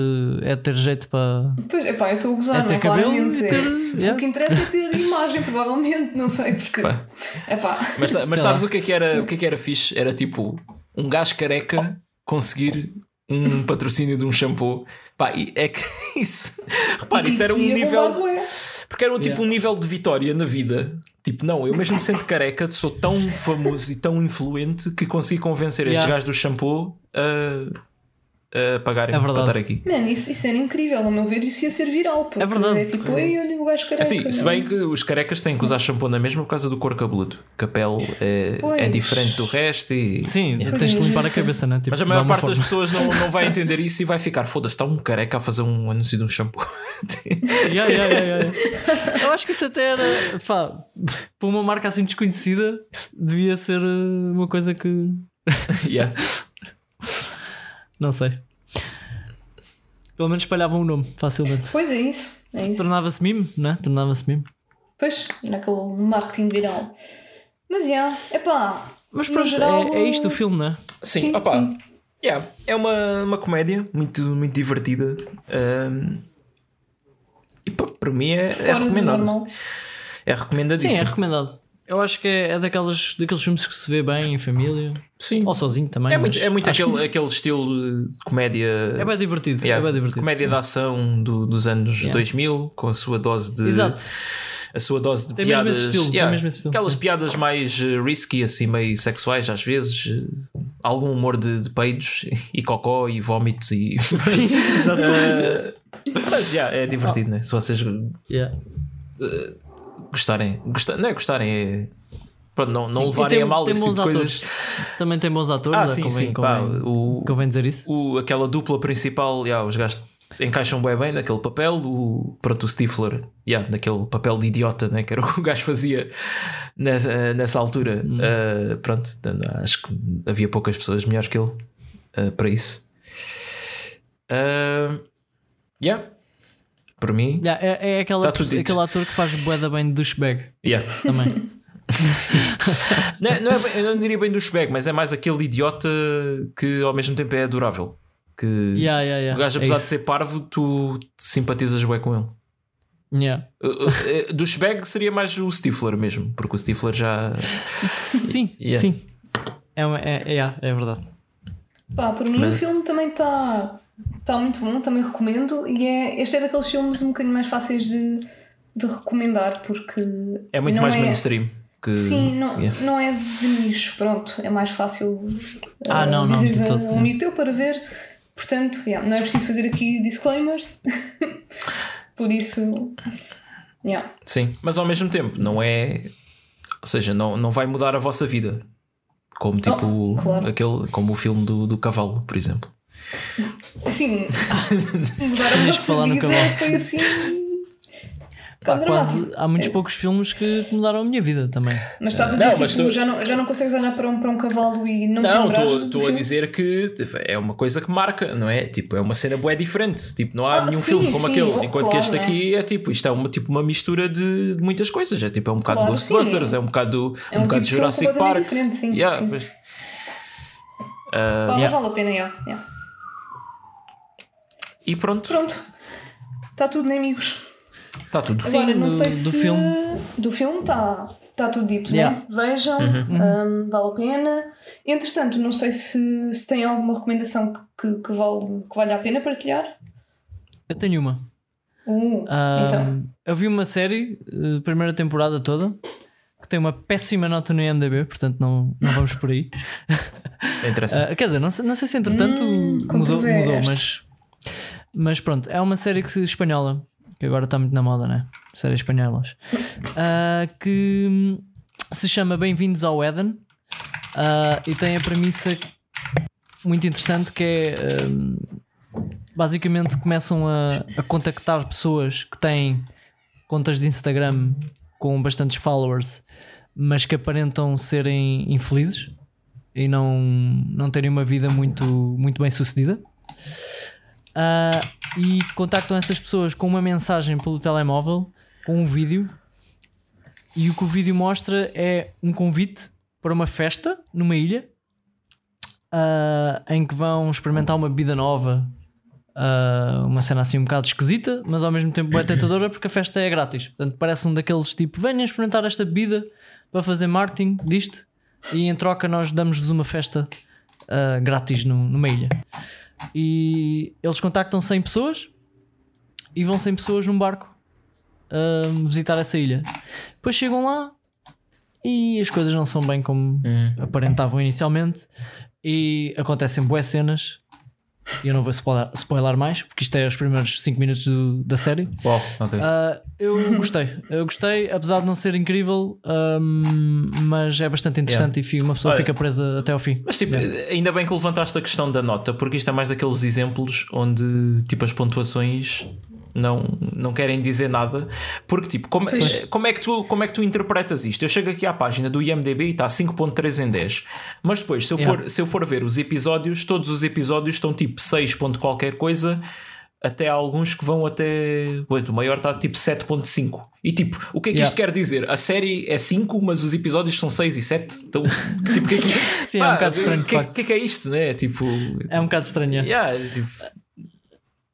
é ter jeito para. Pois, epá, eu estou a gozar, É não ter é? cabelo Claramente. e ter- é. yeah. O que interessa é ter imagem, provavelmente, não sei porque. Pá. Epá. Mas, mas Sei sabes lá. o que, é que era, o que é que era fixe? Era tipo um gajo careca conseguir um patrocínio de um shampoo. Pá, é que isso. Repara, isso, era um nível. Porque era tipo Yeah. um nível de vitória na vida. Tipo, não, eu mesmo sendo careca sou tão famoso e tão influente que consegui convencer estes Yeah. gajos do shampoo a, a pagarem É para estar aqui. Mano, isso, isso era incrível, a meu ver, isso ia ser viral. Porque É verdade. É tipo, ei, olha o gajo careca. Assim, se bem que os carecas têm que usar shampoo na mesma por causa do cor cabeludo. Que a pele é, é diferente do resto e. Sim, Pois tens de é, limpar a cabeça, né? Tipo, Mas a maior parte das forma. pessoas não, não vai entender isso e vai ficar, foda-se, está um careca a fazer um anúncio de um shampoo. Yeah, yeah, yeah, yeah. Eu acho que isso até era. Pá, para uma marca assim desconhecida, devia ser uh, uma coisa que. yeah. Não sei. Pelo menos espalhavam o nome facilmente. Pois é isso. É isso. Tornava-se mime, né? Tornava-se mime. Pois, naquele marketing viral. Mas já, epá. Mas pronto, geral, é, é isto o filme, né? Sim, Sim, opá. sim. Yeah, é uma, uma comédia muito, muito divertida. ahm, e pá, para mim é, é recomendado. É Sim, recomendadíssimo. é recomendado. Eu acho que é, é daquelas, daqueles filmes que se vê bem em família. Sim. Ou sozinho também. É muito, é muito aquele, aquele estilo de comédia. que É bem divertido. yeah, é bem divertido. Comédia de ação do- dos anos Yeah. 2000, com a sua dose de. Exato. A sua dose de Tem mesmo piadas. esse estilo, tem mesmo esse estilo. Aquelas Yeah. piadas mais eh, risky, assim, meio sexuais, às vezes. eh, Algum humor de, de peidos e cocó e vómitos e. Sim, exato. Eh, mas já, é divertido, né? Se vocês Yeah. Gostarem. Gostar, não é gostarem, é. Pronto, não, não Sim, levarem tem- a mal esse tipo de coisas. Também tem bons atores. Ah, é, sim, convém, sim. pá, convém, o, convém dizer isso. o, aquela dupla principal, yeah, os gajos encaixam bem bem naquele papel. O, pronto, o Stifler, yeah, naquele papel de idiota, né, que era o que o gajo fazia nessa, nessa altura. Hum. Uh, pronto, acho que havia poucas pessoas melhores que ele uh, para isso. Uh, yeah. Para mim, Yeah, é, é aquela, Tá tudo dito. aquele ator que faz boeda bem de douchebag yeah. também. não, é- não é bem- eu não diria bem do Schbeck, mas é mais aquele idiota que ao mesmo tempo é adorável. Que yeah, yeah, yeah. o gajo, É apesar de isso. ser parvo, tu te simpatizas bem com ele. Yeah. Uh, uh, Do Schbeck seria mais o Stifler mesmo, porque o Stifler já. Sim, Yeah. sim. É, uma- é, é, é verdade. Pá, por mim Mas- o filme também está tá muito bom, também recomendo. E é, este é daqueles filmes um bocadinho mais fáceis de, de recomendar, porque. É muito mais é- mainstream. Que, Sim, não, Yeah. não é de nicho, pronto. É mais fácil Ah, uh, não, não, dizeres a um amigo teu para ver. Portanto, yeah, não é preciso fazer aqui disclaimers. por isso. Yeah. Sim, mas ao mesmo tempo, não é. Ou seja, não, não vai mudar a vossa vida. Como tipo Oh, claro. aquele, como o filme do, do cavalo, por exemplo. Assim, mudar a Tinhas que nossa falar no vida cavalo. foi assim. Há, quase, há muitos poucos filmes que que mudaram a minha vida também. Mas estás a dizer mas tipo, tu- já, não, já não consegues olhar para um, para um cavalo e não, te Não, estou a dizer que é uma coisa que marca, não é? Tipo, é uma cena bué diferente. Tipo, não há Ah, nenhum sim, filme como sim, aquele. Enquanto que claro, este né? aqui é tipo, isto é uma, tipo, uma mistura de, de muitas coisas. É tipo, é um bocado Claro, Ghostbusters, sim. é um bocado, É um um bocado tipo Jurassic Park. diferente, sim, Yeah, sim. mas- Pá, mas Yeah. vale a pena, yeah, yeah. E pronto, Pronto. Está tudo, né, amigos? está tudo. Sim, Agora, não do- sei do se. filme. Do filme está tá tudo dito, Yeah. né? Vejam, Uhum. hum, vale a pena. Entretanto, não sei se, se tem alguma recomendação que, que, que vale, que vale a pena partilhar. Eu tenho uma. Uh, então. Eu vi uma série, eh, primeira temporada toda, que tem uma péssima nota no IMDB, portanto não, não vamos por aí. Interessa. Ah, quer dizer, não sei, não sei se entretanto Hum, mudou, mudou mas, mas pronto, é uma série que, espanhola, que agora está muito na moda, né? Séries espanholas, Ah, que hum, se chama Bem-vindos ao Éden ah, e tem a premissa muito interessante que é hum, basicamente começam a, a contactar pessoas que têm contas de Instagram com bastantes followers, mas que aparentam serem infelizes e não, não terem uma vida muito, muito bem sucedida. Ah, e contactam essas pessoas com uma mensagem pelo telemóvel, com um vídeo, e o que o vídeo mostra é um convite para uma festa numa ilha ah, em que vão experimentar uma bebida nova. Ah, uma cena assim um bocado esquisita, mas ao mesmo tempo é tentadora porque a festa é grátis. Portanto, parece um daqueles tipo: venham experimentar esta bebida para fazer marketing disto e em troca nós damos-vos uma festa ah, grátis no, numa ilha. E eles contactam 100 pessoas e vão 100 pessoas num barco ah, visitar essa ilha. Depois chegam lá e as coisas não são bem como aparentavam inicialmente e acontecem boas cenas. E eu não vou spoiler, spoiler mais porque isto é os primeiros 5 minutos do- da série. Uau, ok. Ah, eu gostei, eu gostei, apesar de não ser incrível, ahm, mas é bastante interessante e fica- uma pessoa Olha, fica presa até ao fim. Mas tipo, ainda bem que levantaste a questão da nota, porque isto é mais daqueles exemplos onde tipo as pontuações não, não querem dizer nada. Porque tipo, como, é- como, é que tu, como é que tu interpretas isto? Eu chego aqui à página do IMDB e está 5.3 em 10. Mas depois, se eu, Yeah. for, se eu for ver os episódios, todos os episódios estão tipo 6 ponto qualquer coisa. Até alguns que vão até. O maior está tipo 7.5. E tipo, o que é que Yeah. isto quer dizer? A série é 5, mas os episódios são 6 e 7. Então, tipo, o que é que, Sim, é um bocado estranho, O que, facto. que é que é isto, né? Tipo. É um bocado estranho. é. Yeah, tipo,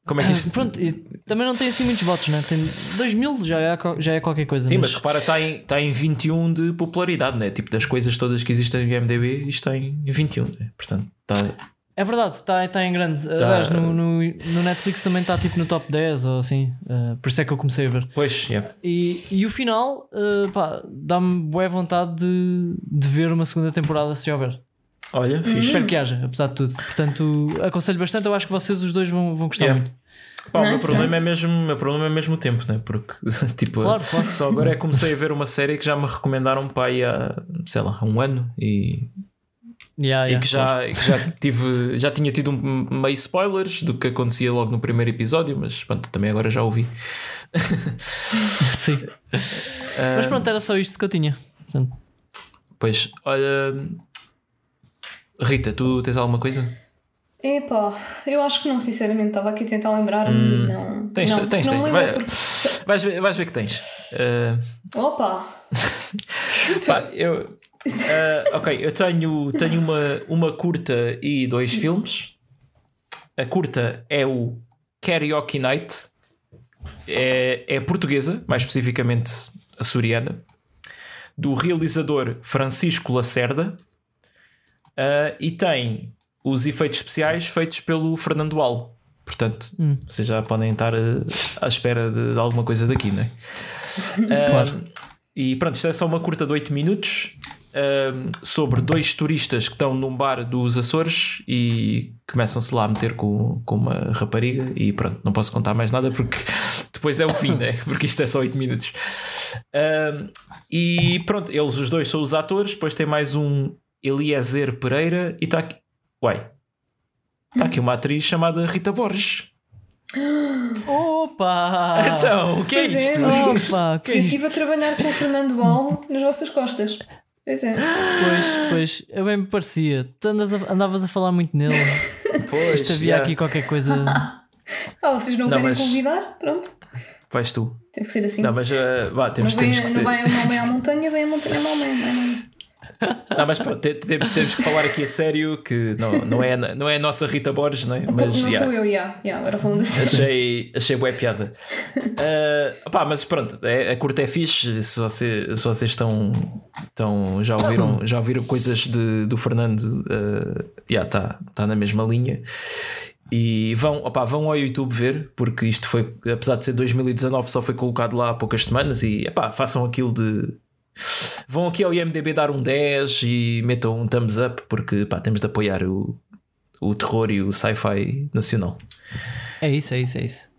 como é que isto. Pronto, também não tem assim muitos votos, né? Tem 2 mil já é, já é qualquer coisa. Sim, mas mas repara, está em, está em 21 de popularidade, né? Tipo, das coisas todas que existem no IMDB, isto está em 21, né? Portanto, está. é verdade, está tá em grande. Aliás, no, no, no Netflix também está tipo no top 10 ou assim. ah, por isso é que eu comecei a ver. Pois, yeah. E, e o final, ah, pá, dá-me boa vontade de, de ver uma segunda temporada se houver. Olha, fixe. Espero que haja, apesar de tudo. Portanto, aconselho bastante. Eu acho que vocês os dois vão, vão gostar Yeah. muito. Pá, o meu Nice, problema, é nice. mesmo, o meu problema é mesmo o tempo, né? Porque, tipo, Claro, claro. só agora é que comecei a ver uma série que já me recomendaram para aí há, sei lá, um ano e, Yeah, e yeah, que, já, que já, tive, já tinha tido um, meio spoilers do que acontecia logo no primeiro episódio, mas pronto, também agora já ouvi. Sim. Mas pronto, era só isto que eu tinha. Portanto, Pois, olha. Rita, tu tens alguma coisa? Epá, eu acho que não, sinceramente. Estava aqui a tentar lembrar-me. não, Hum, Tens, não, tens, não tens. me Vai- porque. vais, ver, vais ver que tens. Uh, Opa! pá, eu, uh, ok, eu tenho, tenho uma, uma curta e dois filmes. A curta é o Karaoke Night, é, é portuguesa, mais especificamente açoriana, do realizador Francisco Lacerda uh, e tem os efeitos especiais feitos pelo Fernando Al. Portanto, vocês já podem estar uh, à espera de, de alguma coisa daqui, não é? Claro. Um, e pronto, isto é só uma curta de 8 minutos sobre dois turistas que estão num bar dos Açores e começam-se lá a meter com, com uma rapariga. E pronto, não posso contar mais nada porque depois é o fim, né? Porque isto é só 8 minutos. Um, e pronto, eles os dois são os atores. Depois tem mais um Eliezer Pereira e está aqui. Uai, está aqui uma atriz chamada Rita Borges. Opa! Então, o que é Pois é, isto? não. Opa, que é Eu isto? estive a trabalhar com o Fernando Bal nas vossas costas. Pois é. Pois, pois, eu bem me parecia. Tu andas a- andavas a falar muito nele. Pois, Isto havia yeah. aqui qualquer coisa. Ah, vocês não, Não, querem mas- convidar? Pronto. Vais tu. Teve que ser assim. Não, mas uh, vá, temos, não, vem, temos que não ser. vai o homem à montanha, vem a montanha ao homem. Não mas pronto, te- temos, temos que falar aqui a sério que não, não, é, a- não é a nossa Rita Borges, não é? Mas não yeah, sou eu, já. já, agora falando assim. achei, achei boa piada. Uh, pá, mas pronto, é, a curta é fixe. Se, você, se vocês estão, estão já, ouviram, já ouviram coisas de, do Fernando, uh, já está tá na mesma linha. E vão, opá, vão ao YouTube ver, porque isto foi, apesar de ser 2019, só foi colocado lá há poucas semanas. E epá, façam aquilo de vão aqui ao IMDB dar um 10 e metam um thumbs up porque pá, temos de apoiar o, o terror e o sci-fi nacional. É isso, é isso, é isso.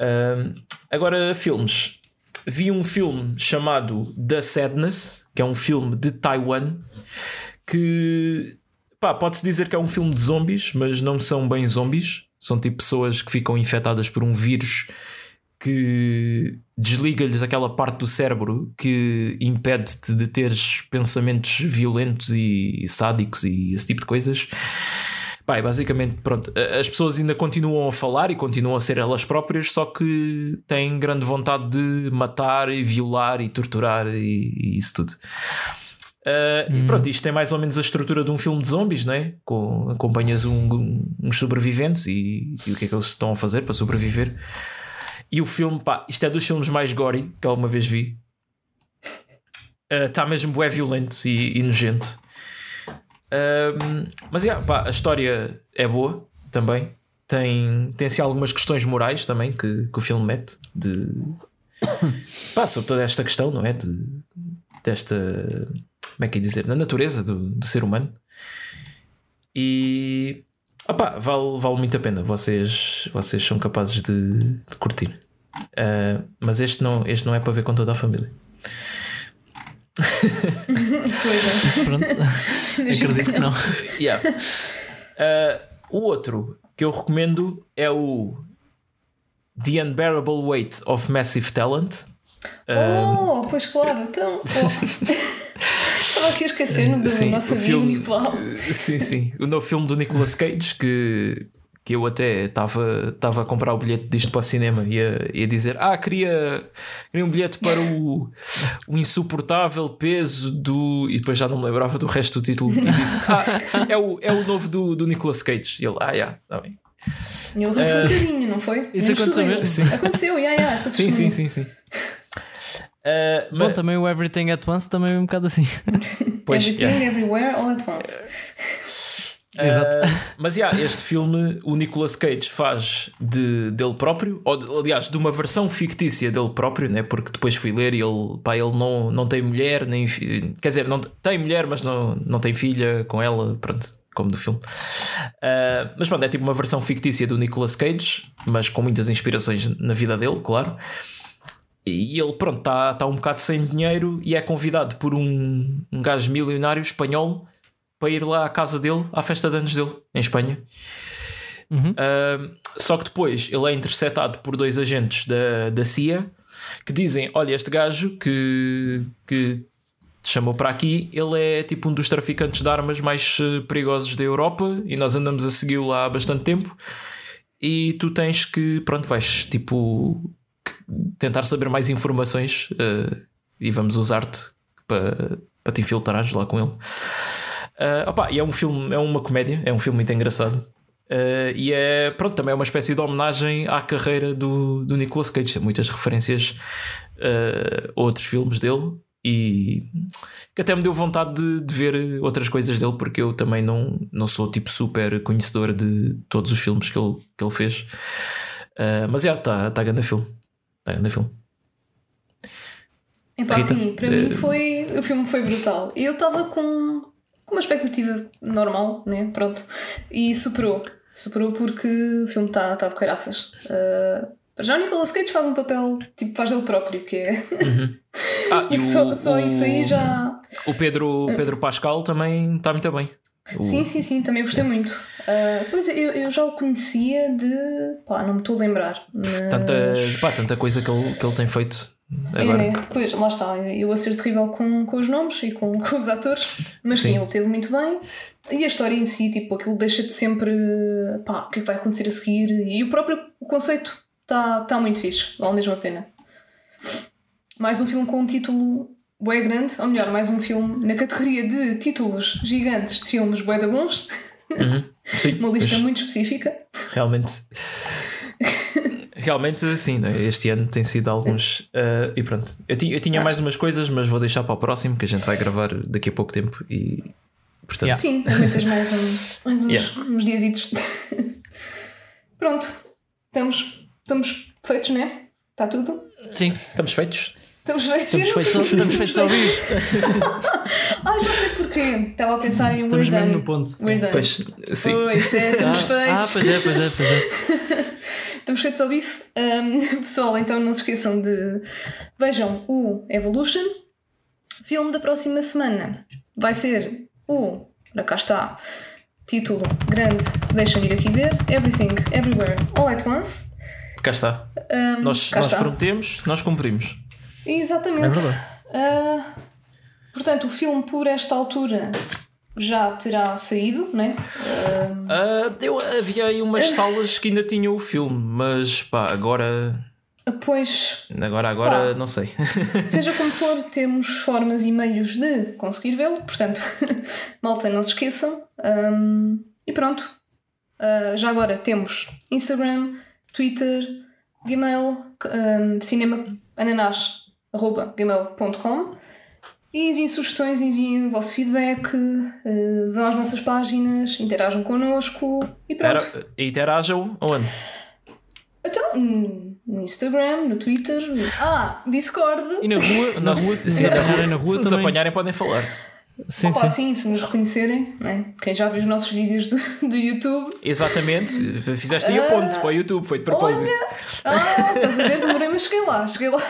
Um, agora, filmes. Vi um filme chamado The Sadness, que é um filme de Taiwan, que pá, pode-se dizer que é um filme de zombies, mas não são bem zombies. São tipo pessoas que ficam infectadas por um vírus que desliga-lhes aquela parte do cérebro que impede-te de teres pensamentos violentos e sádicos e esse tipo de coisas. E basicamente, pronto, as pessoas ainda continuam a falar e continuam a ser elas próprias, só que têm grande vontade de matar e violar e torturar e, e isso tudo. Uh, E pronto, isto tem mais ou menos a estrutura de um filme de zombies, não é? Com, acompanhas um- um- uns sobreviventes e, e o que é que eles estão a fazer para sobreviver. E o filme, pá, isto é dos filmes mais gory que alguma vez vi. Está mesmo bué violento e, e nojento. Um, mas yeah, pá, a história é boa também. Tem, tem assim, algumas questões morais também que, que o filme mete de pá, sobre toda esta questão, não é? De, desta como é que é dizer? Da natureza do, do ser humano. E opá, vale, vale muito a pena. Vocês, vocês são capazes de, de curtir. Uh, mas este não, este não é para ver com toda a família. Pois é. Pronto. Acredito que não. Yeah. Uh, o outro que eu recomendo é o The Unbearable Weight of Massive Talent. Oh, pois claro, então. oh. Estava aqui a esquecer da Sim, nossa o vida filme- unipessoal. Sim, sim. O novo filme do Nicolas Cage que, que eu até estava estava a comprar o bilhete disto para o cinema e a, e a dizer: Ah, queria, queria um bilhete para o, o insuportável peso do. E depois já não me lembrava do resto do título. E disse: Ah, é o, é o novo do, do Nicolas Cage. E ele: Ah, já, está bem. Ele riu-se um bocadinho, não foi? Isso aconteceu mesmo? Sim. Aconteceu, já. sou Sim, sim, sim, sim. Ah, Bom, mas, também o Everything at Once também é um bocado assim. pois, Everything, yeah. everywhere, all at once. Exato. Uh, mas yeah, este filme o Nicolas Cage faz de, dele próprio, ou de- aliás, de uma versão fictícia dele próprio, né? porque depois fui ler e ele, pá, ele não, não tem mulher, nem quer dizer, não, tem mulher, mas não, não tem filha com ela, pronto, como no filme. Uh, mas pronto, é tipo uma versão fictícia do Nicolas Cage, mas com muitas inspirações na vida dele, claro. E ele, pronto, está tá um bocado sem dinheiro e é convidado por um, um gajo milionário espanhol para ir lá à casa dele, à festa de anos dele, em Espanha. Uhum. Ah, só que depois ele é interceptado por dois agentes da, da CIA que dizem: Olha, este gajo que, que te chamou para aqui, ele é tipo um dos traficantes de armas mais eh, perigosos da Europa e nós andamos a segui-lo lá há bastante tempo. E tu tens que, pronto, vais tipo tentar saber mais informações eh, e vamos usar-te para, para te infiltrares lá com ele. Ah, opá, e é um filme, é uma comédia, é um filme muito engraçado. Ah, e é, pronto, também é uma espécie de homenagem à carreira do, do Nicolas Cage. Tem muitas referências ah, a outros filmes dele e que até me deu vontade de, de ver outras coisas dele, porque eu também não, não sou tipo super conhecedor de todos os filmes que ele, que ele fez. Ah, mas já, está tá grande filme. Está grande filme. Epá, Rita, sim, para eh, mim foi. O filme foi brutal. Eu estava com, com uma expectativa normal, né? Pronto. E superou. Superou porque o filme está tá de coiraças. Uh, já o Nicolas Cage faz um papel tipo, faz ele próprio, que é. Ah, e só o- só isso aí o- já. O Pedro, Pedro Pascal também está muito bem. O- Sim, sim, sim, também gostei muito. Uh, pois eu, eu já o conhecia de. pá, não me estou a lembrar. Mas... Tanta, pá, tanta coisa que ele, que ele tem feito É, agora. né? Pois, lá está. Eu a ser terrível com, com os nomes e com, com os atores, mas sim. Sim. ele teve muito bem. E a história em si, tipo, aquilo deixa-te sempre. pá, o que é que vai acontecer a seguir? E o próprio o conceito está tá muito fixe, vale mesmo a pena. Mais um filme com um título bué grande, ou melhor, mais um filme na categoria de títulos gigantes de filmes bué da bons, Uhum. Sim, uma lista pois, muito específica. realmente. Realmente, sim, né? este ano tem sido alguns. eh, e pronto, eu, ti- eu tinha mais umas coisas, mas vou deixar para o próximo, que a gente vai gravar daqui a pouco tempo. E portanto, Yeah. Sim, aguentas mais, um, mais uns, Yeah. uns diazitos. Pronto, estamos, estamos feitos, né? Está tudo? Sim, estamos feitos. Estamos feitos. estamos feitos, ao- estamos feitos ao vivo. Ah, já sei porquê. Estava a pensar em Estamos We're mesmo no ponto. Pois, sim. Pois, é, estamos Ah, ah, feitos. pois é, pois é, pois é. Estamos feitos ao bife. Ahm, pessoal, então não se esqueçam de. Vejam o Evolution. Filme da próxima semana vai ser o. Para cá está. Título grande, deixa-me ir aqui ver. Everything, Everywhere, All at Once. Cá está. Ahm, Nós, cá nós está. prometemos, nós cumprimos. Exatamente. É verdade. Ah, portanto, o filme por esta altura já terá saído, né? Ah, eu, havia aí umas salas que ainda tinham o filme, mas pá, agora. Pois, Agora, agora, Pá. não sei. seja como for, temos formas e meios de conseguir vê-lo, portanto, malta, não se esqueçam. Um, e pronto. Uh, já agora temos Instagram, Twitter, Gmail, um, cinemaananás.gmail.com e enviem sugestões, enviem o vosso feedback, uh, vão às nossas páginas, interajam connosco e pronto. Era, interajam onde? Então, no Instagram, no Twitter, ah, Discord. E na rua, na rua, se, se apanharem na se rua nos também. apanharem, podem falar. Sim, Opa, sim. sim, se nos reconhecerem, né? quem já viu os nossos vídeos do, do YouTube. Exatamente. Fizeste aí a ponte para o YouTube, foi de propósito. Ah, estás a ver? Demorei, mas cheguei lá, cheguei lá.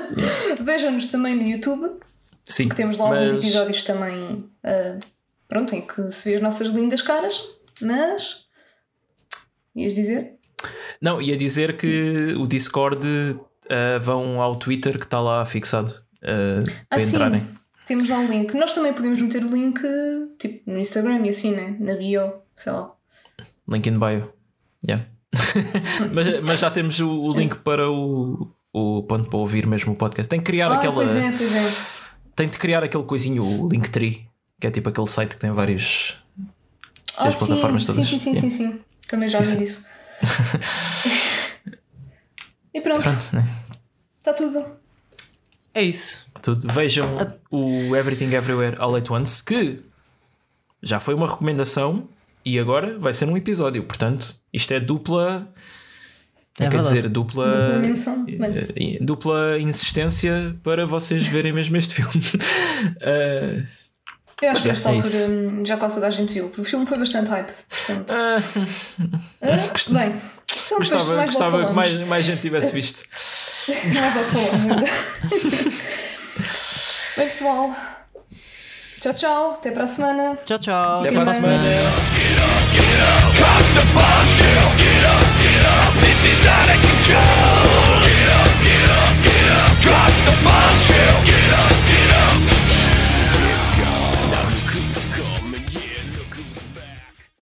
Vejam-nos também no YouTube, Sim. que temos lá mas- alguns episódios também, ah, pronto, em que se vê as nossas lindas caras, mas. Ias dizer? Não, ia dizer que o Discord ah, vão ao Twitter que está lá fixado ah, Ah, para sim. Temos lá um link. Nós também podemos meter o link tipo no Instagram e assim, né? Na bio, sei lá. Link in bio. Yeah. mas, mas já temos o, o link para o, o ponto para ouvir mesmo o podcast. Tem que criar Ah, aquela. pois é, pois é. Tem de criar aquele coisinho, o Linktree, que é tipo aquele site que tem vários. Ah, Das sim, plataformas sim, todas. sim, sim, Yeah. sim, sim. Também já vi disso. e pronto, Pronto, né? está tudo. É isso. Tudo. Vejam o Everything Everywhere All at Once, que já foi uma recomendação e agora vai ser um episódio. Portanto, isto é dupla. É quer verdade. dizer, dupla. Dupla menção. Bem, eh, dupla insistência para vocês verem mesmo este filme. Eh, eu acho que é, esta é altura hum, já quase toda a gente viu. O filme foi bastante hype. Portanto, ah, ah, bem, então gostava mais gostava que mais, mais gente tivesse visto. Mais logo falamos. então. pessoal. Tchau, tchau. Até para a semana. Tchau, tchau. Até para a semana. Get up, get up. Drop the bombshell. Get up, get up. This is out of control. Get up, get up, get up. Drop the bombshell. Get up.